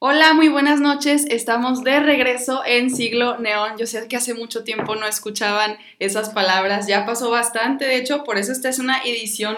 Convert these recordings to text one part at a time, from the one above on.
Hola, muy buenas noches. Estamos de regreso en Siglo Neón. Yo sé que hace mucho tiempo no escuchaban esas palabras. Ya pasó bastante, de hecho, por eso esta es una edición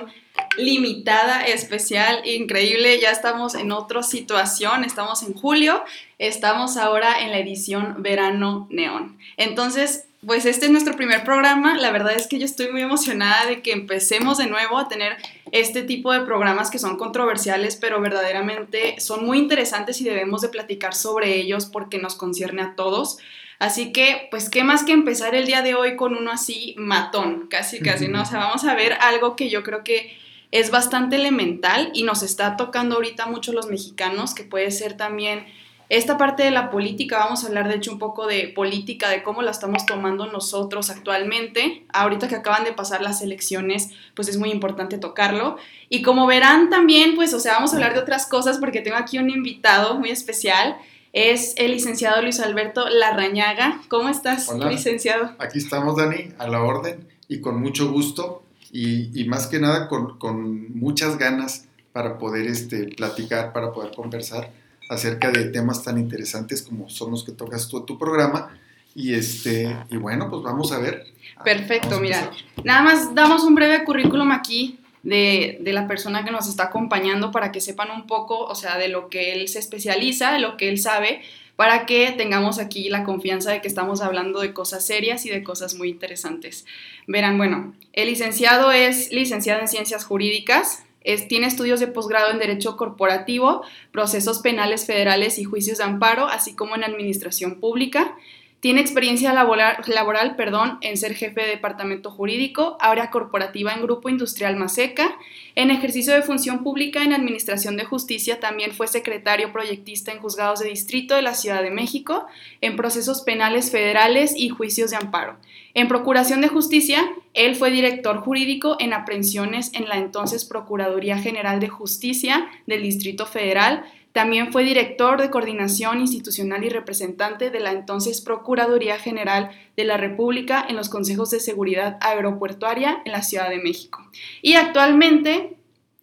limitada, especial, increíble. Ya estamos en otra situación. Estamos en julio. Estamos ahora en la edición Verano Neón. Entonces, pues este es nuestro primer programa. La verdad es que yo estoy muy emocionada de que empecemos de nuevo a tener este tipo de programas que son controversiales, pero verdaderamente son muy interesantes y debemos de platicar sobre ellos porque nos concierne a todos. Así que, pues, ¿qué más que empezar el día de hoy con uno así matón? Casi, casi, ¿no? O sea, vamos a ver algo que yo creo que es bastante elemental y nos está tocando ahorita mucho los mexicanos, que puede ser también esta parte de la política, vamos a hablar de hecho un poco de política, de cómo la estamos tomando nosotros actualmente. Ahorita que acaban de pasar las elecciones, pues es muy importante tocarlo. Y como verán también, pues, o sea, vamos a hablar de otras cosas porque tengo aquí un invitado muy especial. Es el licenciado Luis Alberto Larrañaga. ¿Cómo estás, licenciado? Aquí estamos, Dani, a la orden y con mucho gusto y, más que nada con, con, muchas ganas para poder este, platicar, para poder conversar acerca de temas tan interesantes como son los que tocas tú en tu programa. Y, este, y bueno, pues vamos a ver. Perfecto, mira, nada más damos un breve currículum aquí de, de, la persona que nos está acompañando para que sepan un poco, o sea, de lo que él se especializa, de lo que él sabe, para que tengamos aquí la confianza de que estamos hablando de cosas serias y de cosas muy interesantes. Verán, bueno, el licenciado es licenciado en Ciencias Jurídicas, tiene estudios de posgrado en Derecho Corporativo, Procesos Penales Federales y Juicios de Amparo, así como en Administración Pública. Tiene experiencia laboral, perdón, en ser jefe de departamento jurídico, área corporativa en Grupo Industrial Maseca. En ejercicio de función pública en Administración de Justicia también fue secretario proyectista en juzgados de distrito de la Ciudad de México, en procesos penales federales y juicios de amparo. En Procuración de Justicia, él fue director jurídico en aprehensiones en la entonces Procuraduría General de Justicia del Distrito Federal. También fue director de coordinación institucional y representante de la entonces Procuraduría General de la República en los consejos de seguridad aeroportuaria en la Ciudad de México. Y actualmente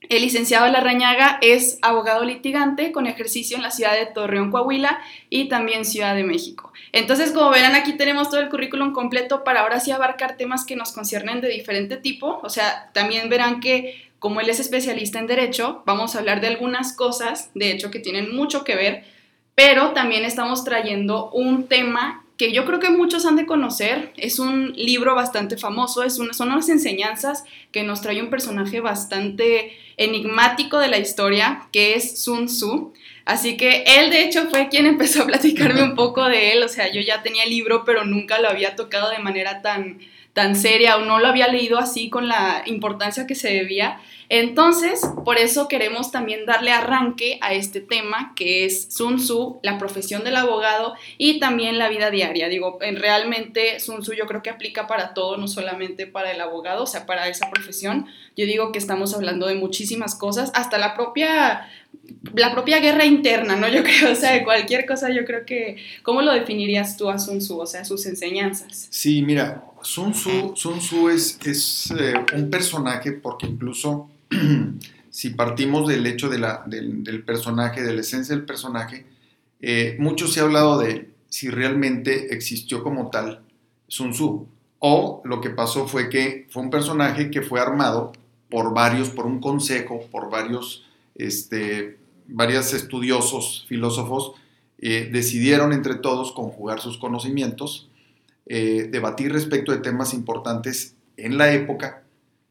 el licenciado Larrañaga es abogado litigante con ejercicio en la ciudad de Torreón, Coahuila y también Ciudad de México. Entonces, como verán, aquí tenemos todo el currículum completo para ahora sí abarcar temas que nos conciernen de diferente tipo. O sea, también verán que como él es especialista en derecho, vamos a hablar de algunas cosas, de hecho, que tienen mucho que ver, pero también estamos trayendo un tema que yo creo que muchos han de conocer. Es un libro bastante famoso, es son unas enseñanzas que nos trae un personaje bastante enigmático de la historia, que es Sun Tzu. Así que él de hecho fue quien empezó a platicarme un poco de él, o sea, yo ya tenía el libro, pero nunca lo había tocado de manera tan, tan seria o no lo había leído así con la importancia que se debía. Entonces, por eso queremos también darle arranque a este tema que es Sun Tzu, la profesión del abogado y también la vida diaria. Digo, realmente Sun Tzu yo creo que aplica para todo, no solamente para el abogado, o sea, para esa profesión. Yo digo que estamos hablando de muchísimas cosas, hasta la propia la propia guerra interna, ¿no? Yo creo, o sea, de cualquier cosa, yo creo que, ¿cómo lo definirías tú a Sun Tzu, o sea, sus enseñanzas? Sí, mira, Sun Tzu, Sun Tzu es, es eh, un personaje porque incluso si partimos del hecho de la, del, personaje, de la esencia del personaje, eh, mucho se ha hablado de si realmente existió como tal Sun Tzu. O lo que pasó fue que fue un personaje que fue armado por varios, por un consejo, por varios, este, varios estudiosos, filósofos, eh, decidieron entre todos conjugar sus conocimientos, eh, debatir respecto de temas importantes en la época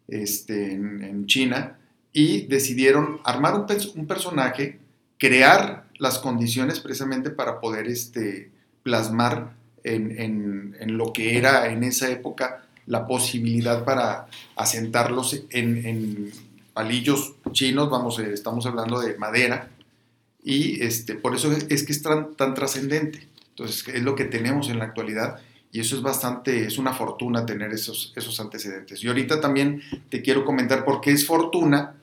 este, en, China y decidieron armar un, personaje, crear las condiciones precisamente para poder este, plasmar en, lo que era en esa época la posibilidad para asentarlos en, palillos chinos, vamos, eh, estamos hablando de madera, y este, por eso es, que es tan, tan trascendente. Entonces, es lo que tenemos en la actualidad y eso es bastante, es una fortuna tener esos, esos antecedentes. Y ahorita también te quiero comentar por qué es fortuna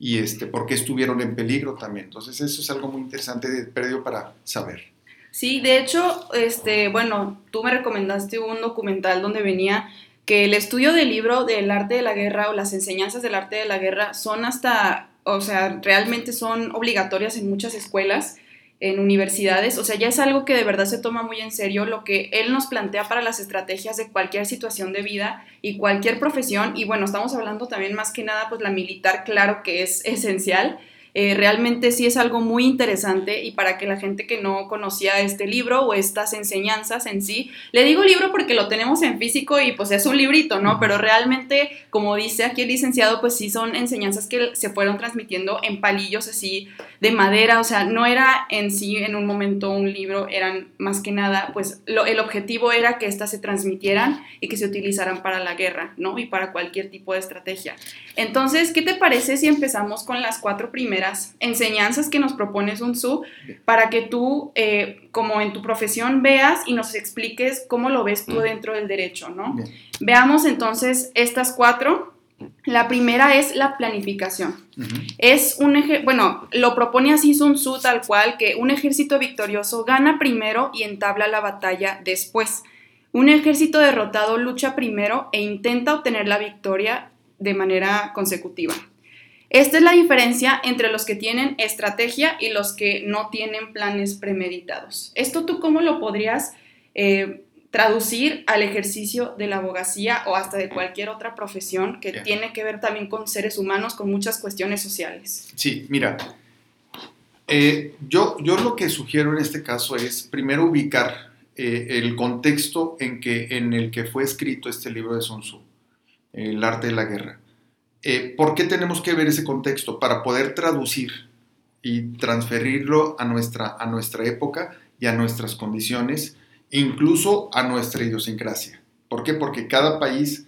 y este, por qué estuvieron en peligro también. Entonces eso es algo muy interesante de perdido para saber. Sí, de hecho, este, bueno, tú me recomendaste un documental donde venía que el estudio del libro del arte de la guerra o las enseñanzas del arte de la guerra son hasta o sea, realmente son obligatorias en muchas escuelas en universidades, o sea, ya es algo que de verdad se toma muy en serio lo que él nos plantea para las estrategias de cualquier situación de vida y cualquier profesión, y bueno, estamos hablando también más que nada, pues la militar, claro que es esencial, eh, realmente sí es algo muy interesante y para que la gente que no conocía este libro o estas enseñanzas en sí, le digo libro porque lo tenemos en físico y pues es un librito, ¿no? Pero realmente, como dice aquí el licenciado, pues sí son enseñanzas que se fueron transmitiendo en palillos así de madera, o sea, no era en sí en un momento un libro, eran más que nada, pues lo, el objetivo era que éstas se transmitieran y que se utilizaran para la guerra, ¿no? Y para cualquier tipo de estrategia. Entonces, ¿qué te parece si empezamos con las cuatro primeras enseñanzas que nos propone Sun Tzu para que tú, eh, como en tu profesión, veas y nos expliques cómo lo ves tú dentro del derecho, ¿no? Veamos entonces estas cuatro. La primera es la planificación. Es un bueno, lo propone así Sun Tzu tal cual que un ejército victorioso gana primero y entabla la batalla después. Un ejército derrotado lucha primero e intenta obtener la victoria de manera consecutiva. Esta es la diferencia entre los que tienen estrategia y los que no tienen planes premeditados. ¿Esto tú cómo lo podrías eh, traducir al ejercicio de la abogacía o hasta de cualquier otra profesión que tiene que ver también con seres humanos, con muchas cuestiones sociales? Sí, mira, eh, yo, yo lo que sugiero en este caso es primero ubicar eh, el contexto en, que, en el que fue escrito este libro de Sun Tzu el arte de la guerra. Eh, ¿Por qué tenemos que ver ese contexto? Para poder traducir y transferirlo a nuestra, a nuestra época y a nuestras condiciones, incluso a nuestra idiosincrasia. ¿Por qué? Porque cada país,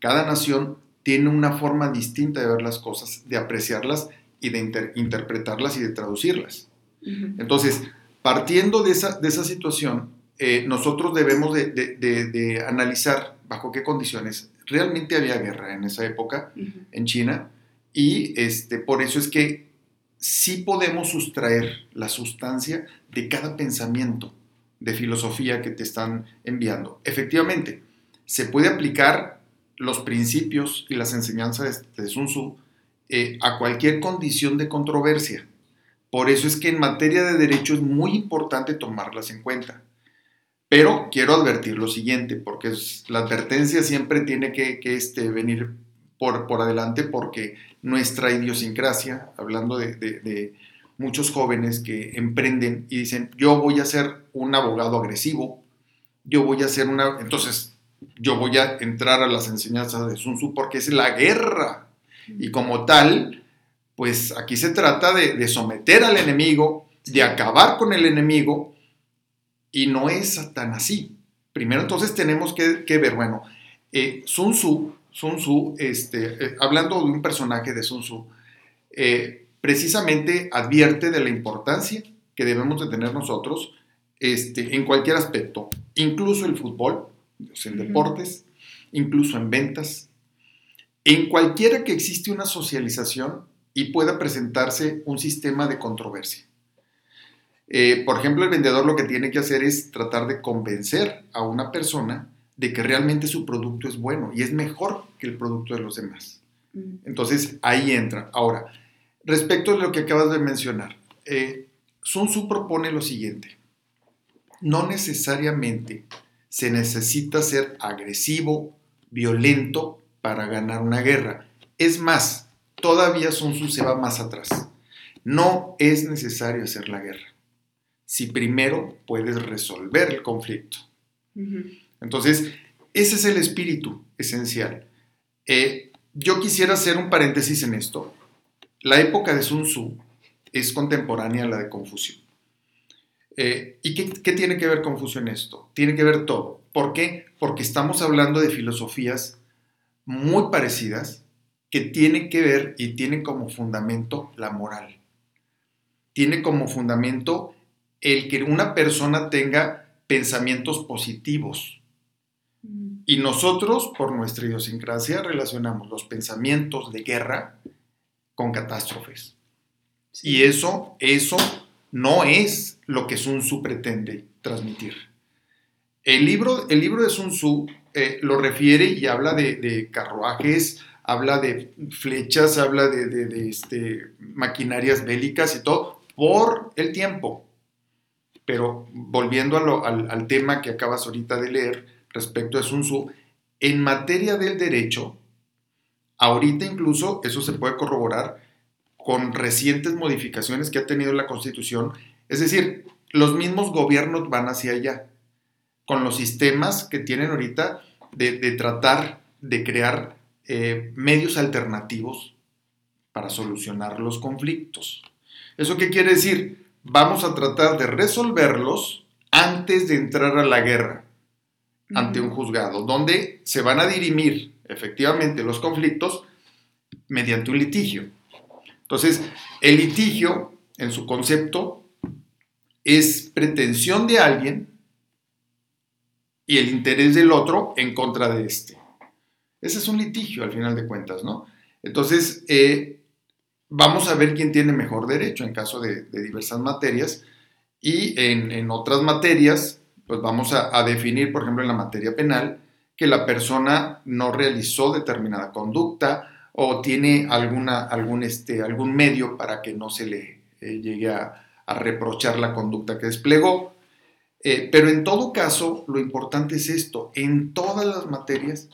cada nación tiene una forma distinta de ver las cosas, de apreciarlas y de interpretarlas y de traducirlas. Entonces, partiendo de esa, de esa situación, eh, nosotros debemos de, de, analizar bajo qué condiciones realmente había guerra en esa época en China y este, por eso es que sí podemos sustraer la sustancia de cada pensamiento de filosofía que te están enviando. Efectivamente, se puede aplicar los principios y las enseñanzas de Sun Tzu eh, a cualquier condición de controversia. Por eso es que en materia de derecho es muy importante tomarlas en cuenta. Pero quiero advertir lo siguiente, porque es, la advertencia siempre tiene que, este, venir por, por, adelante, porque nuestra idiosincrasia, hablando de, muchos jóvenes que emprenden y dicen, yo voy a ser un abogado agresivo, yo voy a ser una... Entonces, yo voy a entrar a las enseñanzas de Sun Tzu porque es la guerra. Y como tal, pues aquí se trata de, de someter al enemigo, de acabar con el enemigo y no es tan así. Primero entonces tenemos que, ver, bueno, eh, Sun Tzu, Sun Tzu este, eh, hablando de un personaje de Sun Tzu, eh, precisamente advierte de la importancia que debemos de tener nosotros este, en cualquier aspecto, incluso el fútbol, en deportes, incluso en ventas, en cualquiera que existe una socialización y pueda presentarse un sistema de controversia. Eh, por ejemplo, el vendedor lo que tiene que hacer es tratar de convencer a una persona de que realmente su producto es bueno y es mejor que el producto de los demás. Mm. Entonces, ahí entra. Ahora, respecto a lo que acabas de mencionar, eh, Sun Tzu propone lo siguiente. No necesariamente se necesita ser agresivo, violento para ganar una guerra. Es más, todavía Sun Tzu se va más atrás. No es necesario hacer la guerra si primero puedes resolver el conflicto. Entonces, ese es el espíritu esencial. Eh, yo quisiera hacer un paréntesis en esto. La época de Sun Tzu es contemporánea a la de Confucio. Eh, ¿Y qué, qué, tiene que ver Confucio en esto? Tiene que ver todo. ¿Por qué? Porque estamos hablando de filosofías muy parecidas que tienen que ver y tienen como fundamento la moral. Tiene como fundamento el que una persona tenga pensamientos positivos. Mm. Y nosotros, por nuestra idiosincrasia, relacionamos los pensamientos de guerra con catástrofes. Y eso, eso no es lo que Sun Tzu pretende transmitir. El libro, el libro de Sun Tzu eh, lo refiere y habla de, carruajes habla de flechas, habla de, este, maquinarias bélicas y todo, por el tiempo. Pero volviendo al, al, tema que acabas ahorita de leer respecto a Sun Tzu, en materia del derecho, ahorita incluso eso se puede corroborar con recientes modificaciones que ha tenido la Constitución, es decir, los mismos gobiernos van hacia allá, con los sistemas que tienen ahorita de, tratar de crear eh, medios alternativos para solucionar los conflictos. ¿Eso qué quiere decir? Vamos a tratar de resolverlos antes de entrar a la guerra ante un juzgado, donde se van a dirimir efectivamente los conflictos mediante un litigio. Entonces, el litigio, en su concepto, es pretensión de alguien y el interés del otro en contra de este. Ese es un litigio al final de cuentas, ¿no? Entonces, eh, vamos a ver quién tiene mejor derecho en caso de, diversas materias y en, otras materias, pues vamos a, definir, por ejemplo, en la materia penal, que la persona no realizó determinada conducta o tiene alguna, algún, este, algún medio para que no se le eh, llegue a, reprochar la conducta que desplegó. Eh, pero en todo caso, lo importante es esto, en todas las materias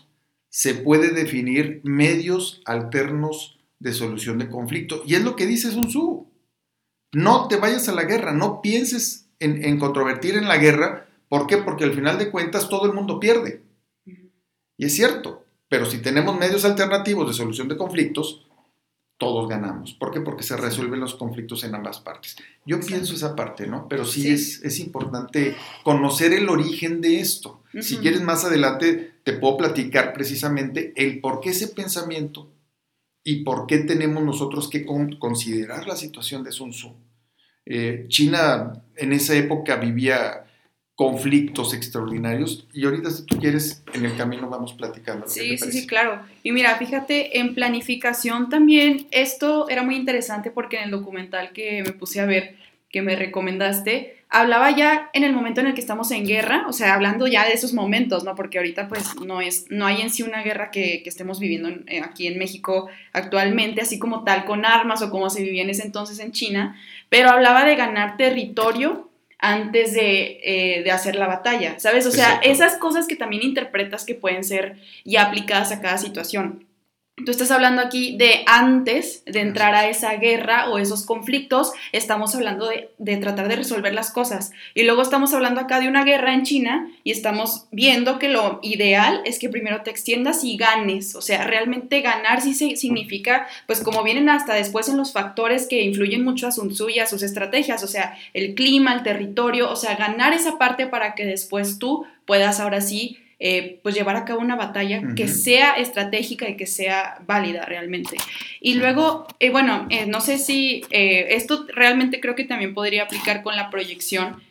se puede definir medios alternos de solución de conflicto. Y es lo que dice Sun Tzu. No te vayas a la guerra, no pienses en, controvertir en la guerra. ¿Por qué? Porque al final de cuentas todo el mundo pierde. Y es cierto, pero si tenemos medios alternativos de solución de conflictos, todos ganamos. ¿Por qué? Porque se resuelven los conflictos en ambas partes. Yo pienso esa parte, ¿no? Pero sí, Es, es, importante conocer el origen de esto. Si quieres más adelante, te puedo platicar precisamente el por qué ese pensamiento y por qué tenemos nosotros que considerar la situación de Sun Tzu. Eh, China en esa época vivía conflictos extraordinarios y ahorita si tú quieres en el camino vamos platicando. Sí, sí, sí, claro. Y mira, fíjate, en planificación también esto era muy interesante porque en el documental que me puse a ver, que me recomendaste, hablaba ya en el momento en el que estamos en guerra, o sea, hablando ya de esos momentos, ¿no? Porque ahorita pues no, es, no hay en sí una guerra que, que estemos viviendo eh, aquí en México actualmente, así como tal con armas o como se vivía en ese entonces en China, pero hablaba de ganar territorio antes de, eh, de hacer la batalla, ¿sabes? O sea, esas cosas que también interpretas que pueden ser ya aplicadas a cada situación. Tú estás hablando aquí de antes de entrar a esa guerra o esos conflictos, estamos hablando de, tratar de resolver las cosas. Y luego estamos hablando acá de una guerra en China y estamos viendo que lo ideal es que primero te extiendas y ganes. O sea, realmente ganar sí significa, pues como vienen hasta después en los factores que influyen mucho a Sun Tzu y a sus estrategias, o sea, el clima, el territorio, o sea, ganar esa parte para que después tú puedas ahora sí eh, pues llevar a cabo una batalla que sea estratégica y que sea válida realmente. Y luego, eh, bueno, eh, no sé si esto realmente creo que también podría aplicar con la proyección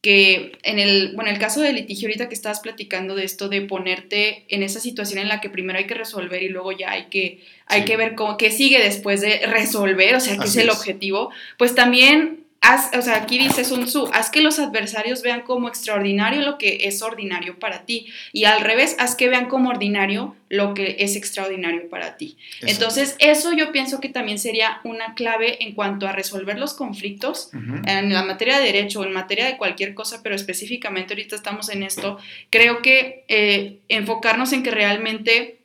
que en el, bueno, el caso del litigio ahorita que estabas platicando de esto de ponerte en esa situación en la que primero hay que resolver y luego ya hay que, hay que ver cómo, qué sigue después de resolver, o sea, qué es el objetivo, pues también o sea, aquí dice Sun Tzu, haz que los adversarios vean como extraordinario lo que es ordinario para ti y al revés, haz que vean como ordinario lo que es extraordinario para ti. Entonces, eso yo pienso que también sería una clave en cuanto a resolver los conflictos en la materia de derecho o en materia de cualquier cosa, pero específicamente ahorita estamos en esto, creo que eh, enfocarnos en que realmente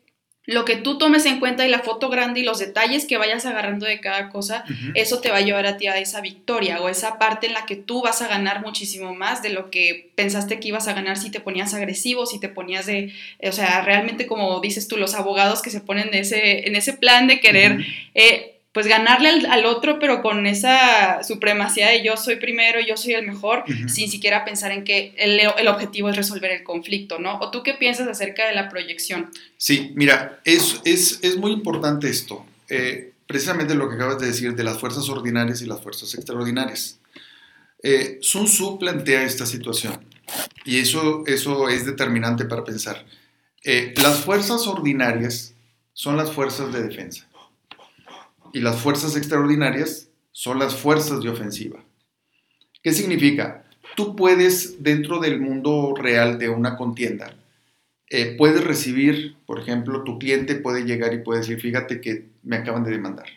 lo que tú tomes en cuenta y la foto grande y los detalles que vayas agarrando de cada cosa, eso te va a llevar a ti a esa victoria o esa parte en la que tú vas a ganar muchísimo más de lo que pensaste que ibas a ganar si te ponías agresivo, si te ponías de, o sea, realmente como dices tú, los abogados que se ponen de ese, en ese plan de querer pues ganarle al, otro, pero con esa supremacía de yo soy primero, yo soy el mejor, sin siquiera pensar en que el, objetivo es resolver el conflicto, ¿no? ¿O tú qué piensas acerca de la proyección? Sí, mira, es, es, muy importante esto, eh, precisamente lo que acabas de decir de las fuerzas ordinarias y las fuerzas extraordinarias. Eh, Sun Tzu plantea esta situación y eso, eso es determinante para pensar. Eh, las fuerzas ordinarias son las fuerzas de defensa y las fuerzas extraordinarias son las fuerzas de ofensiva. ¿Qué significa? Tú puedes, dentro del mundo real de una contienda, eh, puedes recibir, por ejemplo, tu cliente puede llegar y puede decir, fíjate que me acaban de demandar.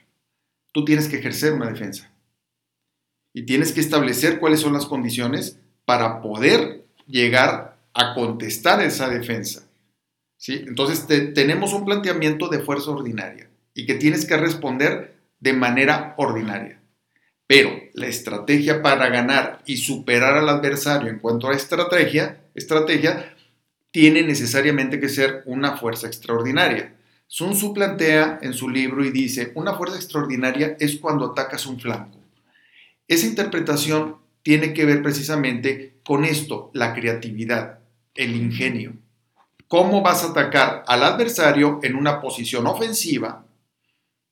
Tú tienes que ejercer una defensa. Y tienes que establecer cuáles son las condiciones para poder llegar a contestar esa defensa. ¿sí? Entonces tenemos un planteamiento de fuerza ordinaria y que tienes que responder de manera ordinaria. Pero la estrategia para ganar y superar al adversario en cuanto a estrategia, estrategia tiene necesariamente que ser una fuerza extraordinaria. Sun Tzu plantea en su libro y dice, una fuerza extraordinaria es cuando atacas un flanco. Esa interpretación tiene que ver precisamente con esto, la creatividad, el ingenio. ¿Cómo vas a atacar al adversario en una posición ofensiva,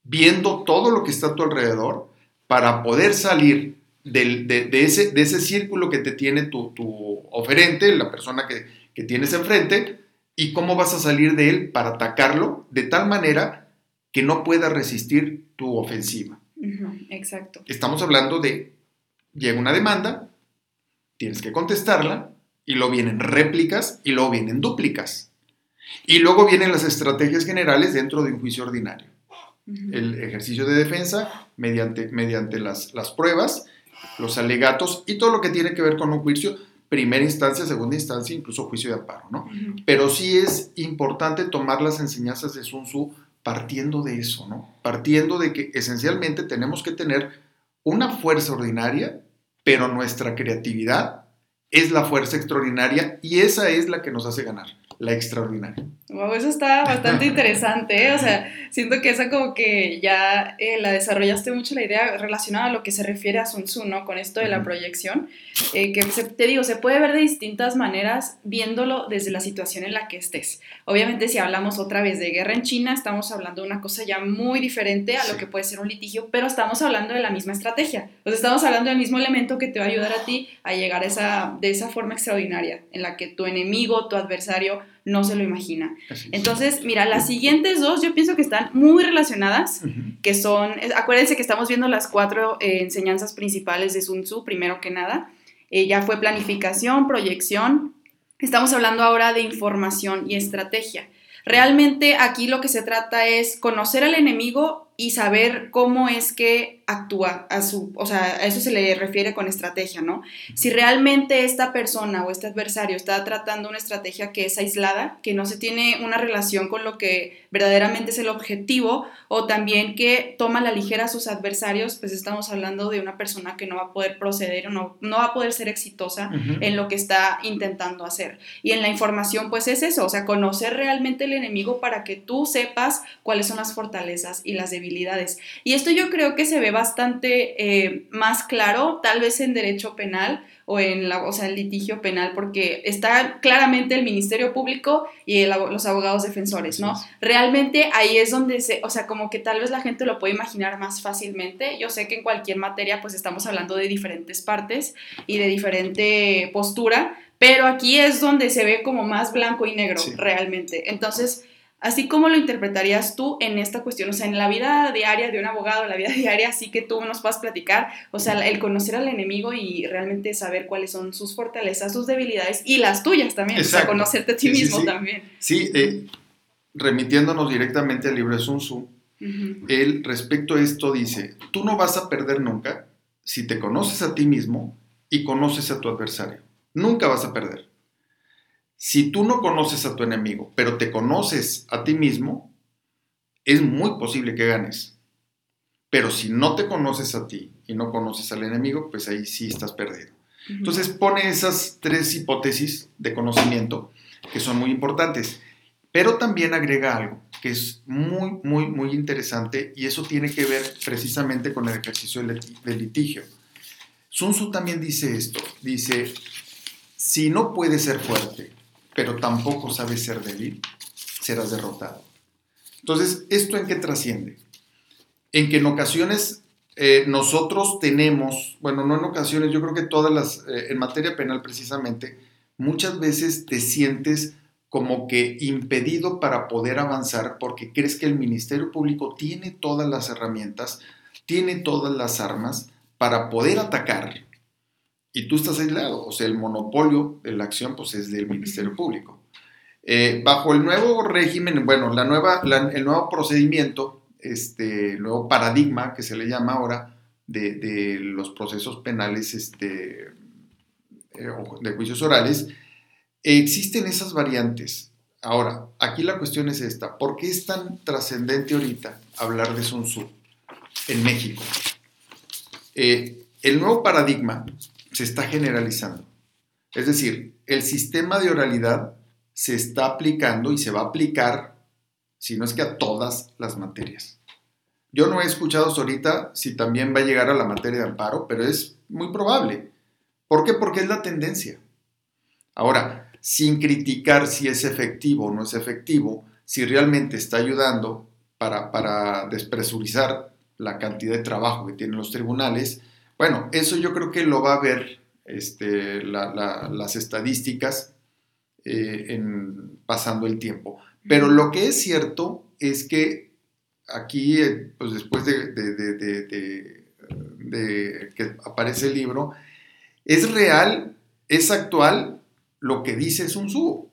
viendo todo lo que está a tu alrededor, para poder salir de, ese, de ese círculo que te tiene tu, oferente, la persona que, que tienes enfrente, y cómo vas a salir de él para atacarlo de tal manera que no pueda resistir tu ofensiva. exacto. Estamos hablando de, llega una demanda, tienes que contestarla, y luego vienen réplicas, y luego vienen dúplicas. Y luego vienen las estrategias generales dentro de un juicio ordinario. El ejercicio de defensa mediante, mediante las, las pruebas, los alegatos y todo lo que tiene que ver con un juicio, primera instancia, segunda instancia, incluso juicio de amparo, ¿no? Pero sí es importante tomar las enseñanzas de Sun Tzu partiendo de eso, ¿no? Partiendo de que esencialmente tenemos que tener una fuerza ordinaria, pero nuestra creatividad es la fuerza extraordinaria y esa es la que nos hace ganar la extraordinaria. Wow, eso está bastante interesante, ¿eh? o sea, siento que esa como que ya eh, la desarrollaste mucho la idea relacionada a lo que se refiere a Sun Tzu, ¿no? Con esto de la proyección, eh, que te digo, se puede ver de distintas maneras viéndolo desde la situación en la que estés. Obviamente si hablamos otra vez de guerra en China, estamos hablando de una cosa ya muy diferente a lo que puede ser un litigio, pero estamos hablando de la misma estrategia, o sea, estamos hablando del mismo elemento que te va a ayudar a ti a llegar a esa, de esa forma extraordinaria, en la que tu enemigo, tu adversario, no se lo imagina. Entonces, mira, las siguientes dos yo pienso que están muy relacionadas, que son, acuérdense que estamos viendo las cuatro eh, enseñanzas principales de Sun Tzu, primero que nada. Eh, ya fue planificación, proyección. Estamos hablando ahora de información y estrategia. Realmente aquí lo que se trata es conocer al enemigo y saber cómo es que actúa a su, o sea, a eso se le refiere con estrategia, ¿no? Si realmente esta persona o este adversario está tratando una estrategia que es aislada, que no se tiene una relación con lo que verdaderamente es el objetivo, o también que toma a la ligera a sus adversarios, pues estamos hablando de una persona que no va a poder proceder o no, no va a poder ser exitosa en lo que está intentando hacer. Y en la información, pues es eso, o sea, conocer realmente el enemigo para que tú sepas cuáles son las fortalezas y las debilidades y esto yo creo que se ve bastante eh, más claro, tal vez en derecho penal o en la, o sea, el litigio penal, porque está claramente el Ministerio Público y los abogados defensores, ¿no? Realmente ahí es donde se, o sea, como que tal vez la gente lo puede imaginar más fácilmente. Yo sé que en cualquier materia pues estamos hablando de diferentes partes y de diferente postura, pero aquí es donde se ve como más blanco y negro realmente. Entonces, Así como lo interpretarías tú en esta cuestión, o sea, en la vida diaria de un abogado, la vida diaria, así que tú nos puedas platicar, o sea, el conocer al enemigo y realmente saber cuáles son sus fortalezas, sus debilidades y las tuyas también, o sea, conocerte a ti mismo también. Sí, eh, remitiéndonos directamente al libro de Sun Tzu, él respecto a esto dice, tú no vas a perder nunca si te conoces a ti mismo y conoces a tu adversario. Nunca vas a perder. Si tú no conoces a tu enemigo, pero te conoces a ti mismo, es muy posible que ganes. Pero si no te conoces a ti y no conoces al enemigo, pues ahí sí estás perdido. Entonces pone esas tres hipótesis de conocimiento que son muy importantes, pero también agrega algo que es muy, muy, muy interesante y eso tiene que ver precisamente con el ejercicio del litigio. Sun Tzu también dice esto, dice, si no puedes ser fuerte pero tampoco sabes ser débil, serás derrotado. Entonces, ¿esto en qué trasciende? En que en ocasiones eh, nosotros tenemos, bueno, no en ocasiones, yo creo que todas las, eh, en materia penal precisamente, muchas veces te sientes como que impedido para poder avanzar porque crees que el Ministerio Público tiene todas las herramientas, tiene todas las armas para poder atacar y tú estás aislado, o sea, el monopolio de la acción pues es del Ministerio Público. Eh, bajo el nuevo régimen, bueno, la nueva, el nuevo procedimiento, este, el nuevo paradigma que se le llama ahora de, los procesos penales este, eh, de juicios orales, existen esas variantes. Ahora, aquí la cuestión es esta, ¿por qué es tan trascendente ahorita hablar de Sun Tzu en México? Eh, el nuevo paradigma se está generalizando. Es decir, el sistema de oralidad se está aplicando y se va a aplicar, si no es que a todas las materias. Yo no he escuchado hasta ahorita si también va a llegar a la materia de amparo, pero es muy probable. ¿Por qué? Porque es la tendencia. Ahora, sin criticar si es efectivo o no es efectivo, si realmente está ayudando para, para despresurizar la cantidad de trabajo que tienen los tribunales, bueno, eso yo creo que lo va a ver este, las estadísticas eh, en, pasando el tiempo. Pero lo que es cierto es que aquí, eh, pues después de, que aparece el libro, es real, es actual lo que dice Sun Tzu.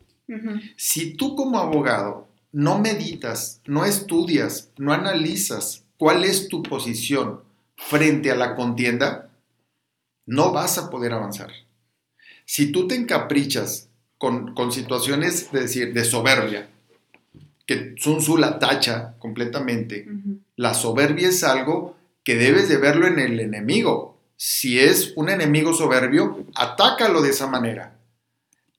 Si tú como abogado no meditas, no estudias, no analizas cuál es tu posición frente a la contienda, no vas a poder avanzar. Si tú te encaprichas con, situaciones de, decir, de soberbia, que Sun Tzu la tacha completamente, la soberbia es algo que debes de verlo en el enemigo. Si es un enemigo soberbio, atácalo de esa manera.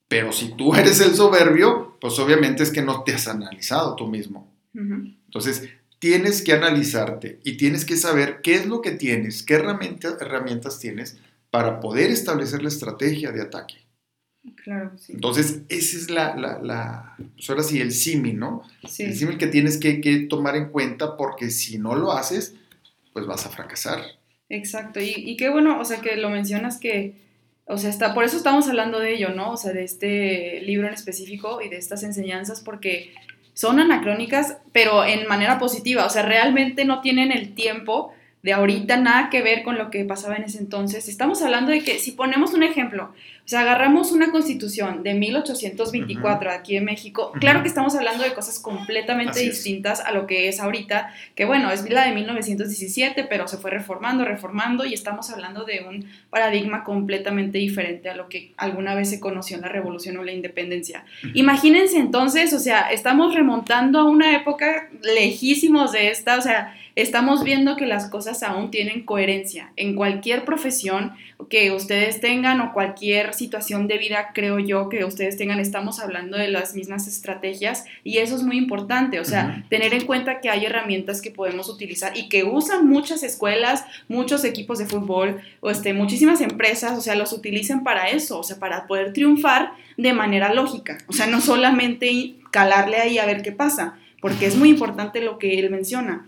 Pero si tú eres el soberbio, pues obviamente es que no te has analizado tú mismo. Entonces, tienes que analizarte y tienes que saber qué es lo que tienes, qué herramientas tienes para poder establecer la estrategia de ataque. Claro, sí. Entonces, ese es la, la, pues ahora sí, el símil, ¿no? Sí. El símil que tienes que, que, tomar en cuenta porque si no lo haces, pues vas a fracasar. Exacto, y, y, qué bueno, o sea, que lo mencionas que, o sea, está, por eso estamos hablando de ello, ¿no? O sea, de este libro en específico y de estas enseñanzas, porque son anacrónicas, pero en manera positiva, o sea, realmente no tienen el tiempo de ahorita nada que ver con lo que pasaba en ese entonces. Estamos hablando de que si ponemos un ejemplo, sea, agarramos una constitución de 1824 aquí en México, claro que estamos hablando de cosas completamente distintas a lo que es ahorita, que bueno, es la de 1917, pero se fue reformando, reformando y estamos hablando de un paradigma completamente diferente a lo que alguna vez se conoció en la revolución o la independencia. Imagínense entonces, o sea, estamos remontando a una época lejísimos de esta, o sea, estamos viendo que las cosas aún tienen coherencia. En cualquier profesión que ustedes tengan o cualquier situación de vida, creo yo, que ustedes tengan, estamos hablando de las mismas estrategias y eso es muy importante, o sea, tener en cuenta que hay herramientas que podemos utilizar y que usan muchas escuelas, muchos equipos de fútbol, o este, muchísimas empresas, o sea, los utilizan para eso, o sea, para poder triunfar de manera lógica, o sea, no solamente calarle ahí a ver qué pasa, porque es muy importante lo que él menciona.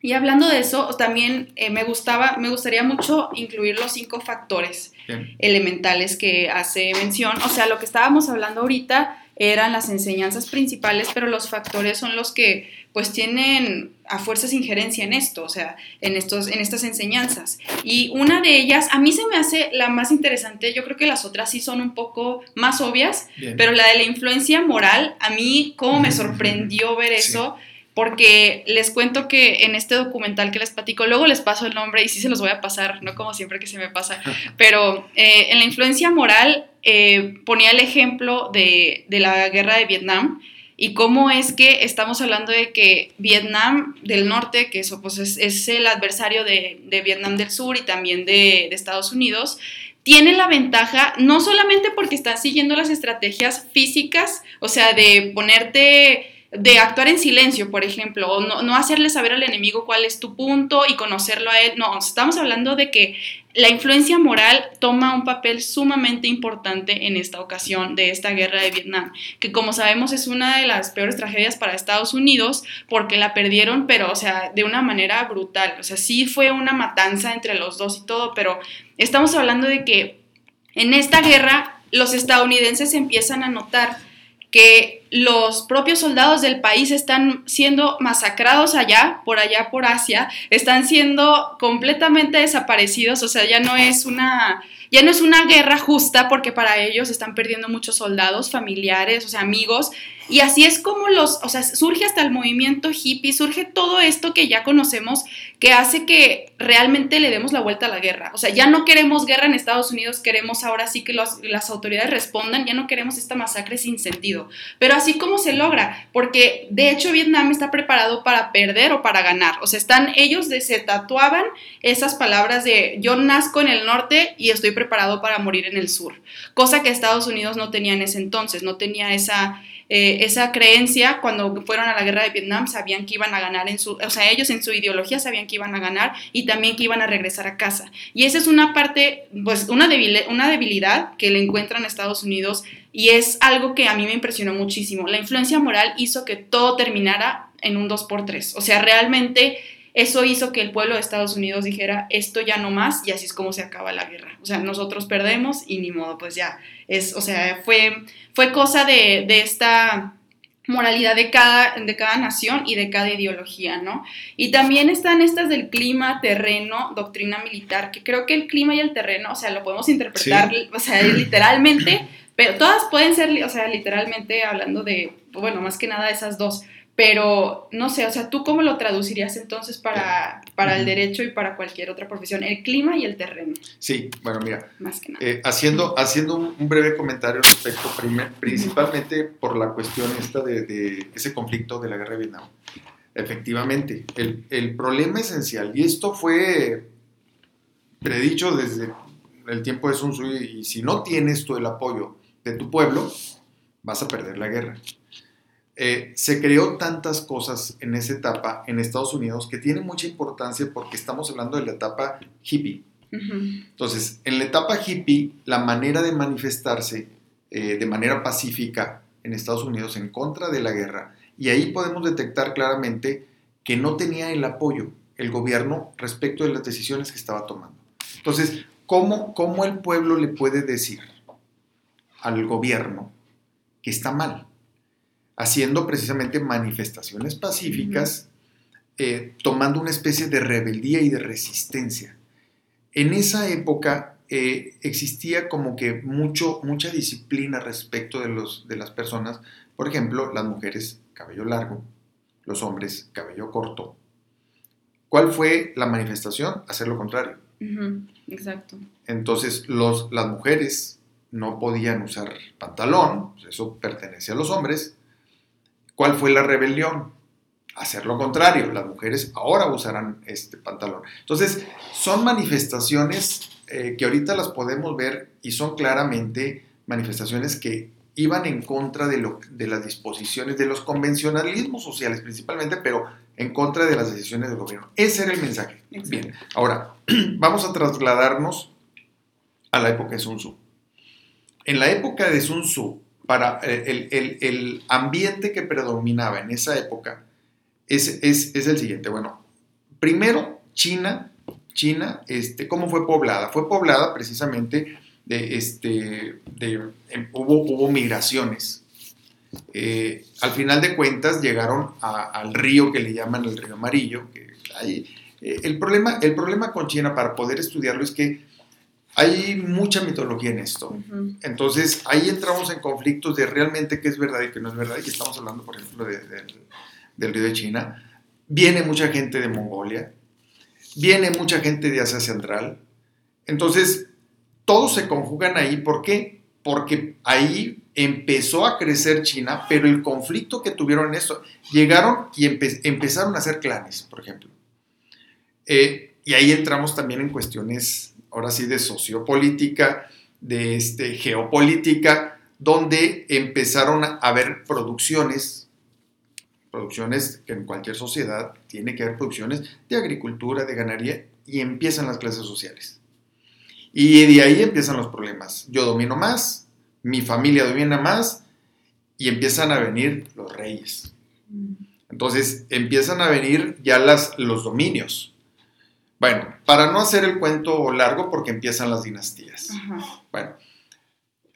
Y hablando de eso, también eh, me gustaba, me gustaría mucho incluir los cinco factores elementales que hace mención. O sea, lo que estábamos hablando ahorita eran las enseñanzas principales, pero los factores son los que pues tienen a fuerzas injerencia en esto, o sea, en, estos, en estas enseñanzas. Y una de ellas, a mí se me hace la más interesante, yo creo que las otras sí son un poco más obvias, pero la de la influencia moral, a mí como me sorprendió ver eso porque les cuento que en este documental que les platico, luego les paso el nombre y sí se los voy a pasar, no como siempre que se me pasa, pero eh, en la influencia moral eh, ponía el ejemplo de, la guerra de Vietnam y cómo es que estamos hablando de que Vietnam del Norte, que eso pues es, el adversario de, Vietnam del Sur y también de, de Estados Unidos, tiene la ventaja no solamente porque están siguiendo las estrategias físicas, o sea, de ponerte de actuar en silencio, por ejemplo, o no, hacerle saber al enemigo cuál es tu punto y conocerlo a él. No, estamos hablando de que la influencia moral toma un papel sumamente importante en esta ocasión de esta guerra de Vietnam, que como sabemos es una de las peores tragedias para Estados Unidos porque la perdieron, pero o sea, de una manera brutal. O sea, sí fue una matanza entre los dos y todo, pero estamos hablando de que en esta guerra los estadounidenses empiezan a notar que los propios soldados del país están siendo masacrados allá, por allá por Asia, están siendo completamente desaparecidos, o sea, ya no es una ya no es una guerra justa porque para ellos están perdiendo muchos soldados, familiares, o sea, amigos, y así es como los, o sea, surge hasta el movimiento hippie, surge todo esto que ya conocemos que hace que realmente le demos la vuelta a la guerra. O sea, ya no queremos guerra en Estados Unidos, queremos ahora sí que las autoridades respondan, ya no queremos esta masacre sin sentido. Pero así como se logra, porque de hecho Vietnam está preparado para perder o para ganar. O sea, están ellos se tatuaban esas palabras de yo nazco en el norte y estoy preparado para morir en el sur. Cosa que Estados Unidos no tenía en ese entonces, no tenía esa eh, esa creencia, cuando fueron a la guerra de Vietnam, sabían que iban a ganar en su, o sea, ellos en su ideología sabían que iban a ganar y también que iban a regresar a casa. Y esa es una parte, pues una, una debilidad que le encuentran a Estados Unidos y es algo que a mí me impresionó muchísimo. La influencia moral hizo que todo terminara en un 2x3. O sea, realmente eso hizo que el pueblo de Estados Unidos dijera, esto ya no más, y así es como se acaba la guerra. O sea, nosotros perdemos y ni modo, pues ya, es, o sea, fue, fue cosa de, esta moralidad de cada, de cada nación y de cada ideología, ¿no? Y también están estas del clima, terreno, doctrina militar, que creo que el clima y el terreno, o sea, lo podemos interpretar, o sea, literalmente, pero todas pueden ser, o sea, literalmente hablando de, bueno, más que nada esas dos, pero no sé, o sea, ¿tú cómo lo traducirías entonces para, para el derecho y para cualquier otra profesión? El clima y el terreno. Sí, bueno, mira, Más que nada. Eh, haciendo, haciendo un breve comentario respecto, principalmente por la cuestión esta de, de, ese conflicto de la guerra de Vietnam. Efectivamente, el, el problema esencial, y esto fue predicho desde el tiempo de Sun Tzu, y si no tienes tú el apoyo de tu pueblo, vas a perder la guerra. Eh, se creó tantas cosas en esa etapa en Estados Unidos que tiene mucha importancia porque estamos hablando de la etapa hippie. Entonces, en la etapa hippie, la manera de manifestarse eh, de manera pacífica en Estados Unidos en contra de la guerra, y ahí podemos detectar claramente que no tenía el apoyo el gobierno respecto de las decisiones que estaba tomando. Entonces, ¿cómo, cómo el pueblo le puede decir al gobierno que está mal? Haciendo precisamente manifestaciones pacíficas, eh, tomando una especie de rebeldía y de resistencia. En esa época eh, existía como que mucho, mucha disciplina respecto de, los, de las personas, por ejemplo, las mujeres cabello largo, los hombres cabello corto. ¿Cuál fue la manifestación? Hacer lo contrario. Exacto. Entonces, los, las mujeres no podían usar pantalón, pues eso pertenece a los hombres, ¿Cuál fue la rebelión? Hacer lo contrario, las mujeres ahora usarán este pantalón. Entonces, son manifestaciones eh, que ahorita las podemos ver y son claramente manifestaciones que iban en contra de, lo, de las disposiciones, de los convencionalismos sociales principalmente, pero en contra de las decisiones del gobierno. Ese era el mensaje. Bien, ahora vamos a trasladarnos a la época de Sun Tzu. En la época de Sun Tzu, para eh, el, ambiente que predominaba en esa época es, el siguiente. Bueno, primero, China, China, este, ¿cómo fue poblada? Fue poblada precisamente de, este, de, em, hubo, hubo migraciones. Eh, al final de cuentas llegaron al río que le llaman el río amarillo. Que eh, el, problema, el problema con China para poder estudiarlo es que hay mucha mitología en esto. Entonces ahí entramos en conflictos de realmente qué es verdad y qué no es verdad. Y estamos hablando, por ejemplo, del río de China. Viene mucha gente de Mongolia. Viene mucha gente de Asia Central. Entonces, todos se conjugan ahí. ¿Por qué? Porque ahí empezó a crecer China, pero el conflicto que tuvieron en esto, llegaron y empezaron a hacer clanes, por ejemplo. Eh, y ahí entramos también en cuestiones ahora sí, de sociopolítica, de este, geopolítica, donde empezaron a haber producciones, producciones que en cualquier sociedad tiene que haber producciones de agricultura, de ganadería, y empiezan las clases sociales. Y de ahí empiezan los problemas. Yo domino más, mi familia domina más, y empiezan a venir los reyes. Mm. Entonces empiezan a venir ya las, los dominios. Bueno, para no hacer el cuento largo, porque empiezan las dinastías. Bueno,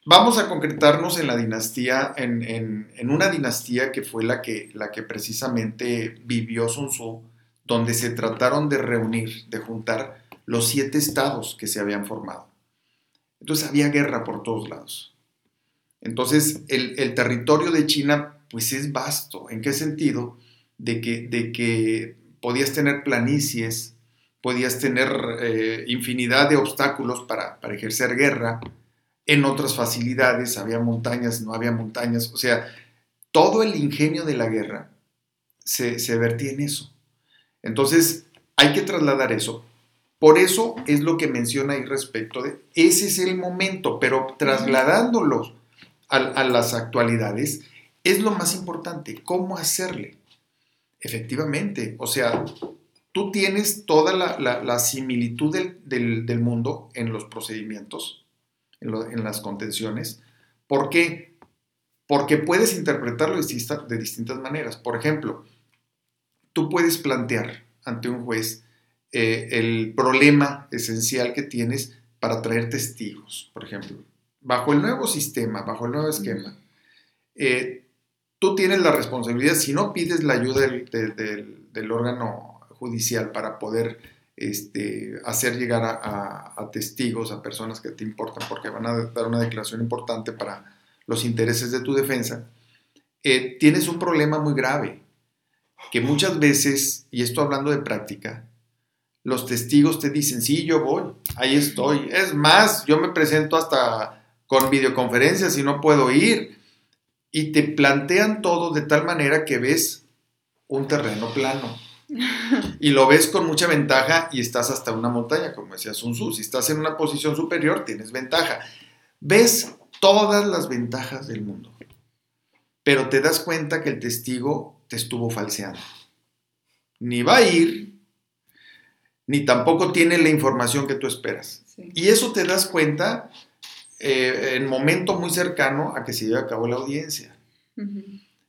vamos a concretarnos en la dinastía, en, una dinastía que fue la que, la que precisamente vivió Sun Tzu, donde se trataron de reunir, de juntar los siete estados que se habían formado. Entonces había guerra por todos lados. Entonces el, territorio de China pues es vasto. ¿En qué sentido? De que, de que podías tener planicies, podías tener eh, infinidad de obstáculos para, para ejercer guerra, en otras facilidades, había montañas, no había montañas, o sea, todo el ingenio de la guerra se, se vertía en eso. Entonces, hay que trasladar eso. Por eso es lo que menciona ahí respecto de, ese es el momento, pero trasladándolos a, las actualidades, es lo más importante, cómo hacerle. Efectivamente, o sea, tú tienes toda la, similitud del, mundo en los procedimientos, en, las contenciones. ¿Por qué? Porque puedes interpretarlo de distintas maneras. Por ejemplo, tú puedes plantear ante un juez eh, el problema esencial que tienes para traer testigos, por ejemplo. Bajo el nuevo sistema, bajo el nuevo esquema, eh, tú tienes la responsabilidad, si no pides la ayuda del, órgano judicial para poder este, hacer llegar a, testigos, a personas que te importan, porque van a dar una declaración importante para los intereses de tu defensa, eh, tienes un problema muy grave, que muchas veces, y esto hablando de práctica, los testigos te dicen, sí, yo voy, ahí estoy. Es más, yo me presento hasta con videoconferencias y no puedo ir. Y te plantean todo de tal manera que ves un terreno plano. Y lo ves con mucha ventaja y estás hasta una montaña, como decía Sun Tzu. Si estás en una posición superior, tienes ventaja. Ves todas las ventajas del mundo. Pero te das cuenta que el testigo te estuvo falseando. Ni va a ir, ni tampoco tiene la información que tú esperas. Y eso te das cuenta eh, en momento muy cercano a que se lleve a cabo la audiencia.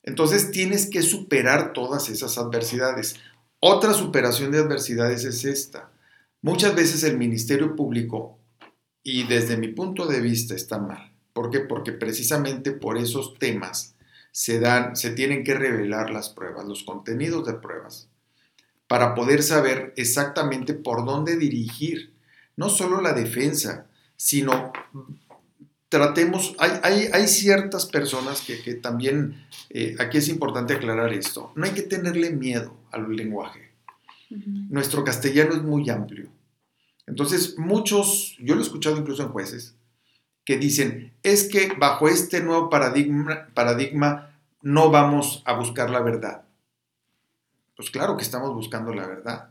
Entonces tienes que superar todas esas adversidades. Otra superación de adversidades es esta. Muchas veces el Ministerio Público, y desde mi punto de vista está mal. ¿Por qué? Porque precisamente por esos temas se dan, se tienen que revelar las pruebas, los contenidos de pruebas para poder saber exactamente por dónde dirigir no solo la defensa, sino tratemos, hay, ciertas personas que, también, eh, aquí es importante aclarar esto, no hay que tenerle miedo al lenguaje. Nuestro castellano es muy amplio. Entonces, muchos, yo lo he escuchado incluso en jueces, que dicen, es que bajo este nuevo paradigma, paradigma no vamos a buscar la verdad. Pues claro que estamos buscando la verdad.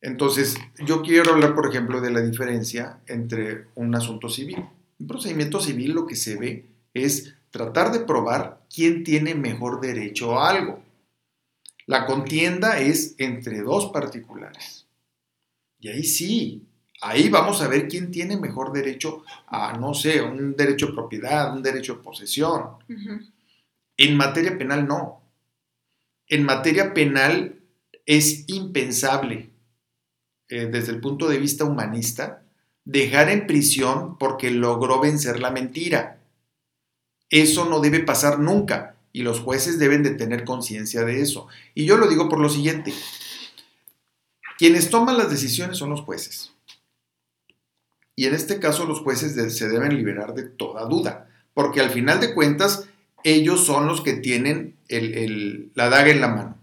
Entonces, yo quiero hablar, por ejemplo, de la diferencia entre un asunto civil. Un procedimiento civil lo que se ve es tratar de probar quién tiene mejor derecho a algo. La contienda es entre dos particulares. Y ahí sí, ahí vamos a ver quién tiene mejor derecho a, no sé, un derecho de propiedad, un derecho de posesión. En materia penal no en materia penal es impensable, eh, desde el punto de vista humanista, dejar en prisión porque logró vencer la mentira. Eso no debe pasar nunca y los jueces deben de tener conciencia de eso. Y yo lo digo por lo siguiente, quienes toman las decisiones son los jueces. Y en este caso los jueces se deben liberar de toda duda, porque al final de cuentas ellos son los que tienen la daga en la mano